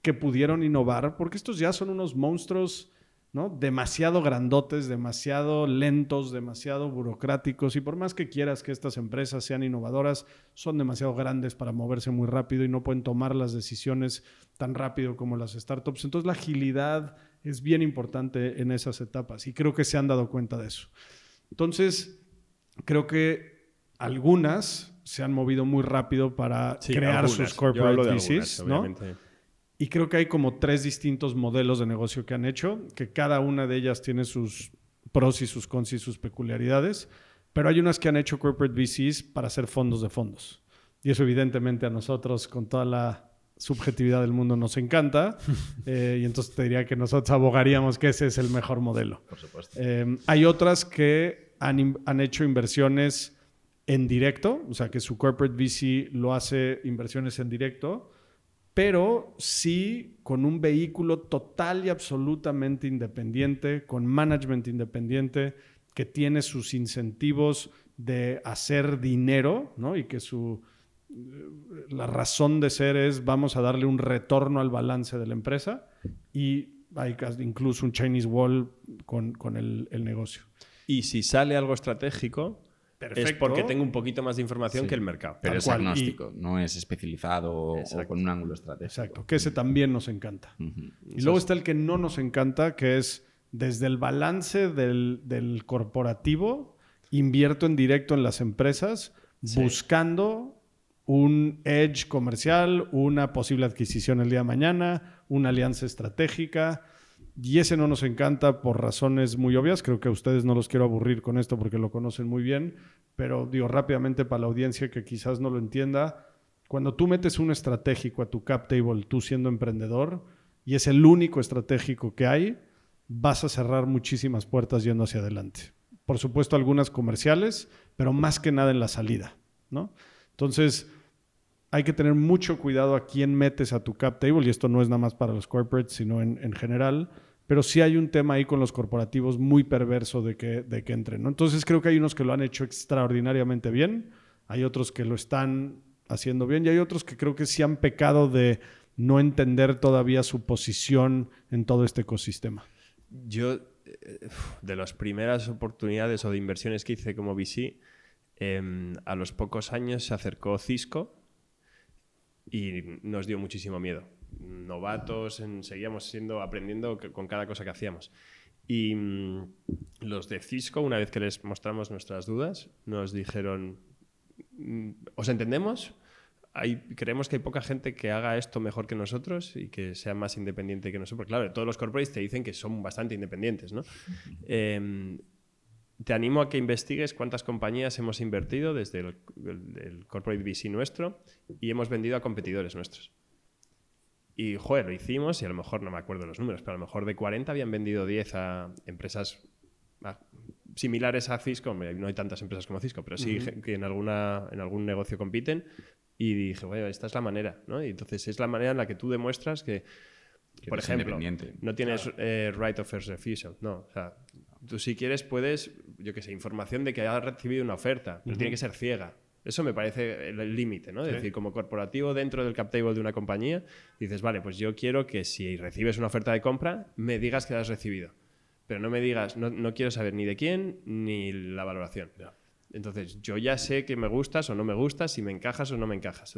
que pudieron innovar, porque estos ya son unos monstruos ¿no? demasiado grandotes, demasiado lentos, demasiado burocráticos. Y por más que quieras que estas empresas sean innovadoras, son demasiado grandes para moverse muy rápido y no pueden tomar las decisiones tan rápido como las startups. Entonces la agilidad es bien importante en esas etapas y creo que se han dado cuenta de eso. Entonces, creo que algunas se han movido muy rápido para Sí, crear algunas. sus corporate algunas, ¿no? Y creo que hay como tres distintos modelos de negocio que han hecho, que cada una de ellas tiene sus pros y sus cons y sus peculiaridades, pero hay unas que han hecho corporate VCs para hacer fondos de fondos. Y eso evidentemente a nosotros, con toda la subjetividad del mundo, nos encanta. (laughs) Eh, y entonces te diría que nosotros abogaríamos que ese es el mejor modelo. Por supuesto. Eh, hay otras que han, han hecho inversiones en directo, o sea que su corporate VC lo hace inversiones en directo, pero sí con un vehículo total y absolutamente independiente, con management independiente, que tiene sus incentivos de hacer dinero, ¿no? Y que su la razón de ser es vamos a darle un retorno al balance de la empresa y hay incluso un Chinese Wall con, con el, el negocio. Y si sale algo estratégico, es Perfecto. porque tengo un poquito más de información Sí. que el mercado. Pero Tal es cual. agnóstico, no es especializado o- o Exacto. con un ángulo estratégico. Exacto, que ese también nos encanta. Ujú. Y luego está el que no nos encanta, que es desde el balance del, del corporativo, invierto en directo en las empresas, buscando un edge comercial, una posible adquisición el día de mañana, una alianza estratégica. Y ese no nos encanta por razones muy obvias. Creo que a ustedes no los quiero aburrir con esto porque lo conocen muy bien. Pero digo rápidamente para la audiencia que quizás no lo entienda. Cuando tú metes un estratégico a tu cap table, tú siendo emprendedor, y es el único estratégico que hay, vas a cerrar muchísimas puertas yendo hacia adelante. Por supuesto, algunas comerciales, pero más que nada en la salida, ¿no? Entonces, hay que tener mucho cuidado a quién metes a tu cap table, y esto no es nada más para los corporates, sino en, en general, pero sí hay un tema ahí con los corporativos muy perverso de que, de que entren. Entonces, creo que hay unos que lo han hecho extraordinariamente bien, hay otros que lo están haciendo bien y hay otros que creo que sí han pecado de no entender todavía su posición en todo este ecosistema. Yo, eh, de las primeras oportunidades o de inversiones que hice como VC, em, a los pocos años se acercó Cisco y nos dio muchísimo miedo. Novatos, seguíamos siendo, aprendiendo con cada cosa que hacíamos. Y mm, los de Cisco, una vez que les mostramos nuestras dudas, nos dijeron, mm, ¿os entendemos? creemos que hay poca gente que haga esto mejor que nosotros y que sea más independiente que nosotros. Claro, todos los corporates te dicen que son bastante independientes, ¿no? Em, te animo a que investigues cuántas compañías hemos invertido desde el, corporate VC nuestro y hemos vendido a competidores nuestros. Y, joder, lo hicimos y a lo mejor no me acuerdo los números, pero a lo mejor de 40 habían vendido 10 a empresas similares a Cisco. No hay tantas empresas como Cisco, pero sí que en, alguna, en algún negocio compiten y dije, bueno, esta es la manera, ¿no? Y entonces es la manera en la que tú demuestras que, por ejemplo, no tienes eh, right of first refusal, no. O sea, tú si quieres puedes, yo qué sé, información de que has recibido una oferta, pero tiene que ser ciega. Eso me parece el límite, ¿no? Es decir, como corporativo dentro del cap table de una compañía, dices, vale, pues yo quiero que si recibes una oferta de compra, me digas que la has recibido. Pero no me digas, no, no quiero saber ni de quién ni la valoración. Entonces, yo ya sé que me gustas o no me gustas, si me encajas o no me encajas.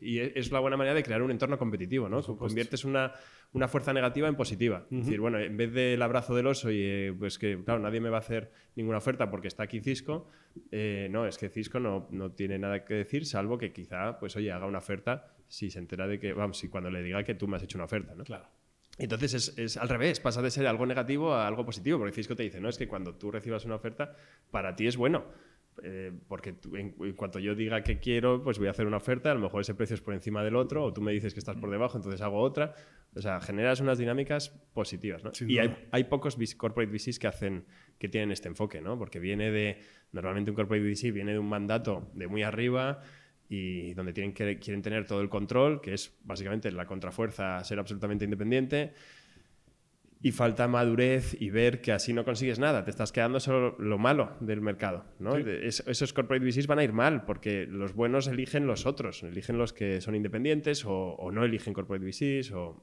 y e, es la buena manera de crear un entorno competitivo, ¿no? Conviertes una, una, fuerza negativa en positiva. Es decir, bueno, en vez del abrazo del oso y eh, pues que, claro, nadie me va a hacer ninguna oferta porque está aquí Cisco, eh, no, es que Cisco no, no, tiene nada que decir, salvo que quizá, pues oye, haga una oferta si se entera de que, vamos, si cuando le diga que tú me has hecho una oferta, ¿no? Claro. Entonces es, es, al revés, pasa de ser algo negativo a algo positivo, porque Cisco te dice, no, es que cuando tú recibas una oferta, para ti es bueno eh, porque en, cuanto yo diga que quiero, pues voy a hacer una oferta, a lo mejor ese precio es por encima del otro, o tú me dices que estás por debajo, entonces hago otra. O sea, generas unas dinámicas positivas, ¿no? y hay, hay, pocos corporate VCs que hacen, que tienen este enfoque, ¿no? Porque viene de, normalmente un corporate VC viene de un mandato de muy arriba y donde tienen que, quieren tener todo el control, que es básicamente la contrafuerza, ser absolutamente independiente y falta madurez y ver que así no consigues nada, te estás quedando solo lo malo del mercado. ¿no? esos corporate VCs van a ir mal porque los buenos eligen los otros, eligen los que son independientes o, no eligen corporate VCs o,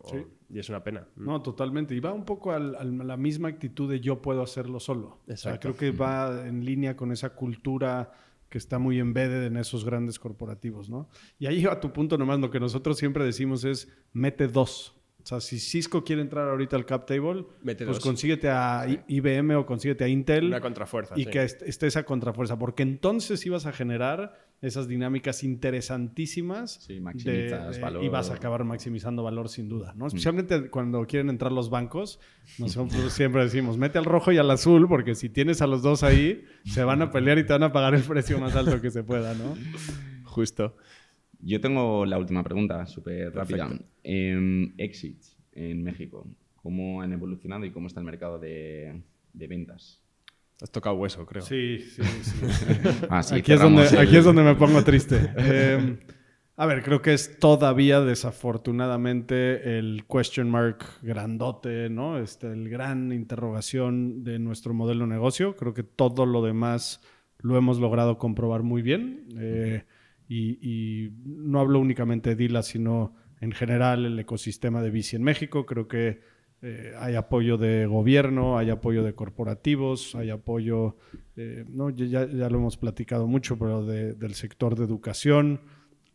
y es una pena. Mm. No, totalmente. Y va un poco a la misma actitud de yo puedo hacerlo solo. creo que va en línea con esa cultura que está muy embedded en esos grandes corporativos, ¿no? Y ahí a tu punto nomás, lo que nosotros siempre decimos es, mete dos. O sea, si Cisco quiere entrar ahorita al cap table, pues consíguete a IBM o consíguete a Intel. Una contrafuerza. Y que esté esa contrafuerza, porque entonces ibas a generar esas dinámicas interesantísimas. Sí, maximizas valor. Y vas a acabar maximizando valor sin duda, ¿no? Especialmente cuando quieren entrar los bancos, (laughs) nosotros siempre decimos, mete al rojo y al azul, porque si tienes a los dos ahí, se van a pelear y te van a pagar el precio más alto que se pueda, ¿no? Justo. Yo tengo la última pregunta, súper rápida. Eh, exits en México, ¿cómo han evolucionado y cómo está el mercado de, ventas? Has tocado hueso, creo. Sí, sí, sí. (laughs) Ah, aquí, es donde, aquí, es donde, me pongo triste. Em, a ver, creo que es todavía desafortunadamente el question mark grandote, ¿no? Este, el gran interrogación de nuestro modelo de negocio. Creo que todo lo demás lo hemos logrado comprobar muy bien. Eh, y, no hablo únicamente de Dila, sino en general el ecosistema de bici en México. Creo que eh, hay apoyo de gobierno, hay apoyo de corporativos, hay apoyo, eh, ¿no? ya, ya, lo hemos platicado mucho, pero del sector de educación.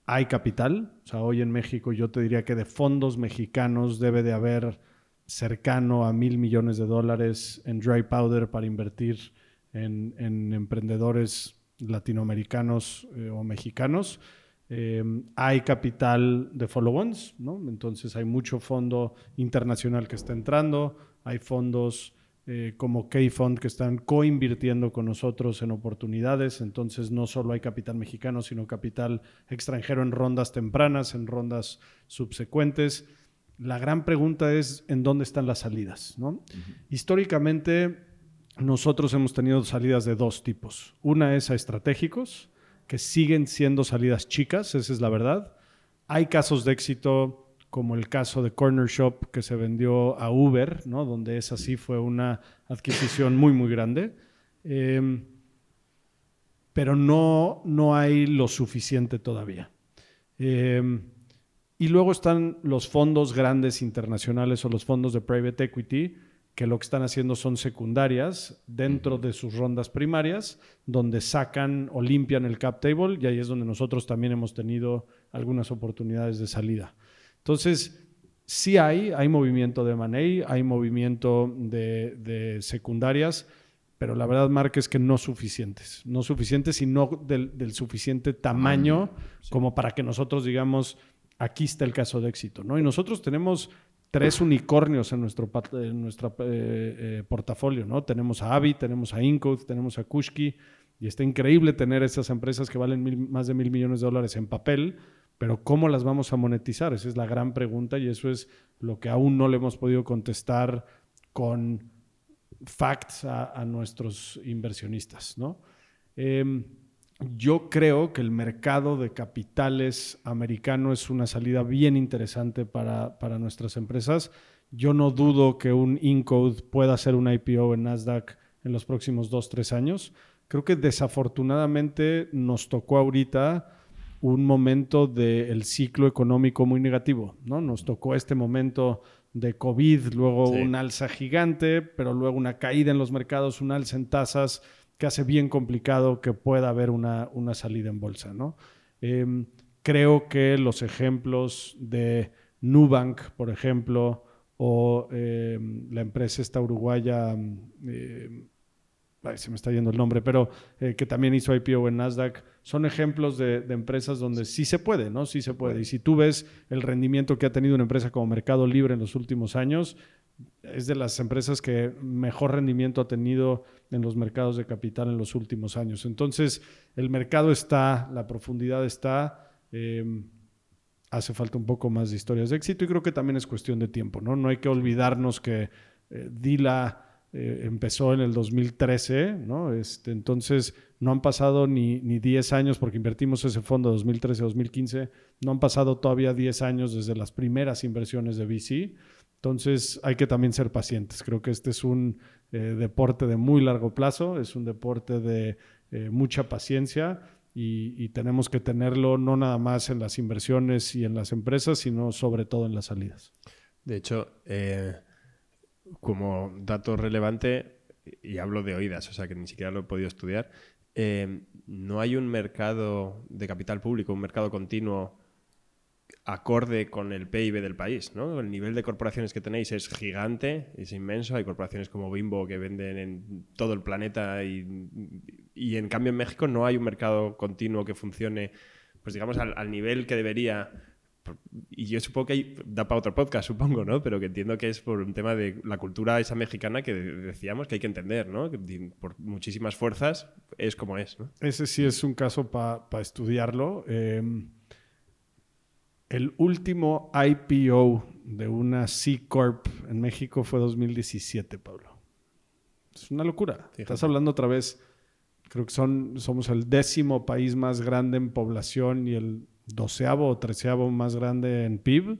Hay capital, o sea, hoy en México yo te diría que de fondos mexicanos debe de haber cercano a mil millones de dólares en dry powder para invertir en emprendedores latinoamericanos eh, o mexicanos. Eh, hay capital de follow-ons, ¿no? Entonces hay mucho fondo internacional que está entrando, hay fondos eh, como K-Fund que están co-invirtiendo con nosotros en oportunidades, entonces no solo hay capital mexicano, sino capital extranjero en rondas tempranas, en rondas subsecuentes. La gran pregunta es en dónde están las salidas, ¿no? Históricamente nosotros hemos tenido salidas de dos tipos. Una es a estratégicos, que siguen siendo salidas chicas, esa es la verdad. Hay casos de éxito como el caso de Corner Shop que se vendió a Uber, ¿no? donde esa sí fue una adquisición muy, muy grande. Em, pero no, no hay lo suficiente todavía. Em, y luego están los fondos grandes internacionales o los fondos de private equity, que lo que están haciendo son secundarias dentro de sus rondas primarias, donde sacan o limpian el cap table y ahí es donde nosotros también hemos tenido algunas oportunidades de salida. Entonces, sí hay, hay movimiento de money, hay movimiento de, secundarias, pero la verdad, Mark, es que no suficientes. No suficientes y no del, suficiente tamaño como para que nosotros digamos, aquí está el caso de éxito. ¿no? Y nosotros tenemos tres unicornios en nuestro, en eh, eh, portafolio, ¿no? Tenemos a Avi, tenemos a Incode, tenemos a Kushki, y está increíble tener esas empresas que valen más de mil millones de dólares en papel, pero ¿cómo las vamos a monetizar? Esa es la gran pregunta y eso es lo que aún no le hemos podido contestar con facts a, nuestros inversionistas, ¿no? Em, yo creo que el mercado de capitales americano es una salida bien interesante para, nuestras empresas. Yo no dudo que un Incode pueda ser un IPO en Nasdaq en los próximos dos, tres años. Creo que desafortunadamente nos tocó ahorita un momento del ciclo económico muy negativo, ¿no? Nos tocó este momento de COVID, luego un alza gigante, pero luego una caída en los mercados, un alza en tasas que hace bien complicado que pueda haber una, salida en bolsa. ¿no? Em, creo que los ejemplos de Nubank, por ejemplo, o em, la empresa esta uruguaya, em, se me está yendo el nombre, pero eh, que también hizo IPO en Nasdaq, son ejemplos de, de, empresas donde sí se puede, ¿no? Sí se puede. Y si tú ves el rendimiento que ha tenido una empresa como Mercado Libre en los últimos años, es de las empresas que mejor rendimiento ha tenido en los mercados de capital en los últimos años. Entonces, el mercado está, la profundidad está, em, hace falta un poco más de historias de éxito y creo que también es cuestión de tiempo, ¿no? No hay que olvidarnos que eh, Dila eh, empezó en el 2013, ¿no? Este, entonces, no han pasado ni, ni 10 años porque invertimos ese fondo 2013-2015, no han pasado todavía 10 años desde las primeras inversiones de VC. Entonces hay que también ser pacientes. Creo que este es un eh, deporte de muy largo plazo, es un deporte de eh, mucha paciencia y, tenemos que tenerlo no nada más en las inversiones y en las empresas, sino sobre todo en las salidas. De hecho, eh, como dato relevante, y hablo de oídas, o sea que ni siquiera lo he podido estudiar, no hay un mercado de capital público, un mercado continuo acorde con el PIB del país, ¿no? El nivel de corporaciones que tenéis es gigante, es inmenso. Hay corporaciones como Bimbo que venden en todo el planeta y, y en cambio en México no hay un mercado continuo que funcione, pues digamos, al, nivel que debería. Y yo supongo que hay, da para otro podcast, supongo, ¿no? Pero que entiendo que es por un tema de la cultura esa mexicana que decíamos que hay que entender, ¿no? Por muchísimas fuerzas es como es, ¿no? Ese sí es un caso para estudiarlo. Eh el último IPO de una C Corp en México fue 2017, Pablo. Es una locura. Estás hablando otra vez, creo que son, somos el décimo país más grande en población y el doceavo o treceavo más grande en PIB.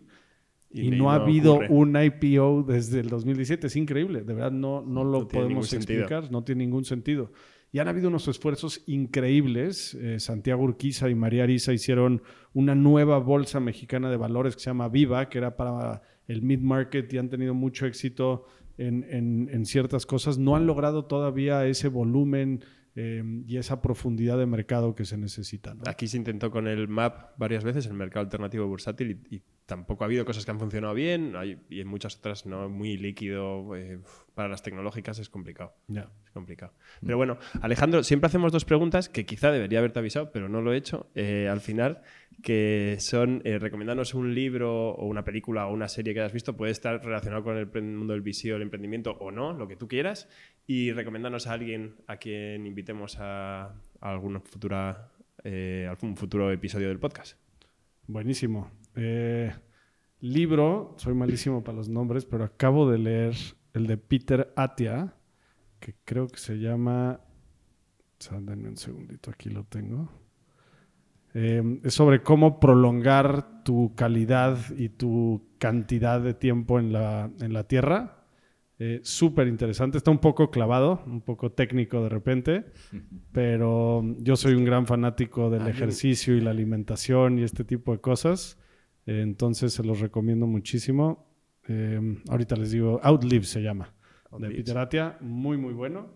Y, no, ha habido un IPO desde el 2017. Es increíble. De verdad, no, no lo podemos explicar. No tiene ningún sentido. Y han habido unos esfuerzos increíbles. Eh, Santiago Urquiza y María Arisa hicieron una nueva bolsa mexicana de valores que se llama Viva, que era para el mid-market y han tenido mucho éxito en, ciertas cosas. No han logrado todavía ese volumen eh, y esa profundidad de mercado que se necesita. ¿no? Aquí se intentó con el MAP varias veces, el mercado alternativo bursátil, y, y tampoco ha habido cosas que han funcionado bien hay- y en muchas otras no, muy líquido. eh, para las tecnológicas es complicado. Ya. Es complicado. Pero bueno, Alejandro, siempre hacemos dos preguntas que quizá debería haberte avisado, pero no lo he hecho eh, al final, que son eh, recomendarnos un libro o una película o una serie que hayas visto, puede estar relacionado con el mundo del visio, el emprendimiento o no, lo que tú quieras, y recomendarnos a alguien a quien invitemos a, a alguna futura, eh, algún futuro episodio del podcast. Buenísimo. Eh, libro, soy malísimo para los nombres, pero acabo de leer el de Peter Atia, que creo que se llama... o sea, denme un segundito, aquí lo tengo. Eh, es sobre cómo prolongar tu calidad y tu cantidad de tiempo en la, en la Tierra. Eh, Súper interesante, está un poco clavado, un poco técnico de repente, pero yo soy un gran fanático del Ah, ejercicio y la alimentación y este tipo de cosas, eh, entonces se los recomiendo muchísimo. Eh, ahorita les digo, Outlive se llama, de Outlives. Peter Atia, muy muy bueno.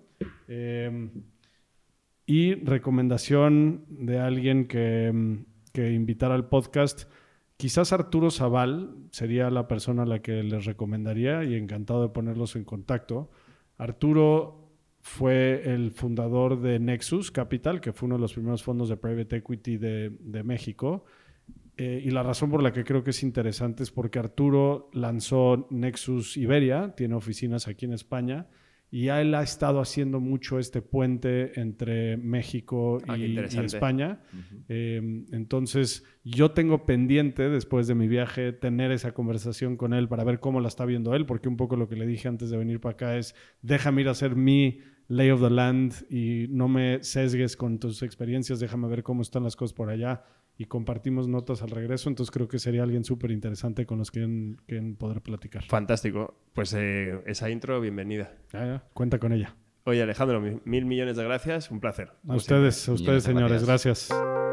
Y recomendación de alguien que, mm, que invitara al podcast. Quizás Arturo Zaval sería la persona a la que les recomendaría y encantado de ponerlos en contacto. Arturo fue el fundador de Nexus Capital, que fue uno de los primeros fondos de private equity de, de México. Eh, y la razón por la que creo que es interesante es porque Arturo lanzó Nexus Iberia, tiene oficinas aquí en España, y él ha estado haciendo mucho este puente entre México Ah, y-. España. Eh, entonces, yo tengo pendiente, después de mi viaje, tener esa conversación con él para ver cómo la está viendo él, porque un poco lo que le dije antes de venir para acá es, déjame ir a hacer mi lay of the land y no me sesgues con tus experiencias, déjame ver cómo están las cosas por allá y compartimos notas al regreso. Entonces, creo que sería alguien súper interesante con los que en, que en poder platicar. Fantástico. Pues eh, esa intro, bienvenida. Ya, ya, cuenta con ella. Oye, Alejandro, mi- mil millones de gracias. Un placer. A ustedes, a ustedes, de señores. gracias. gracias.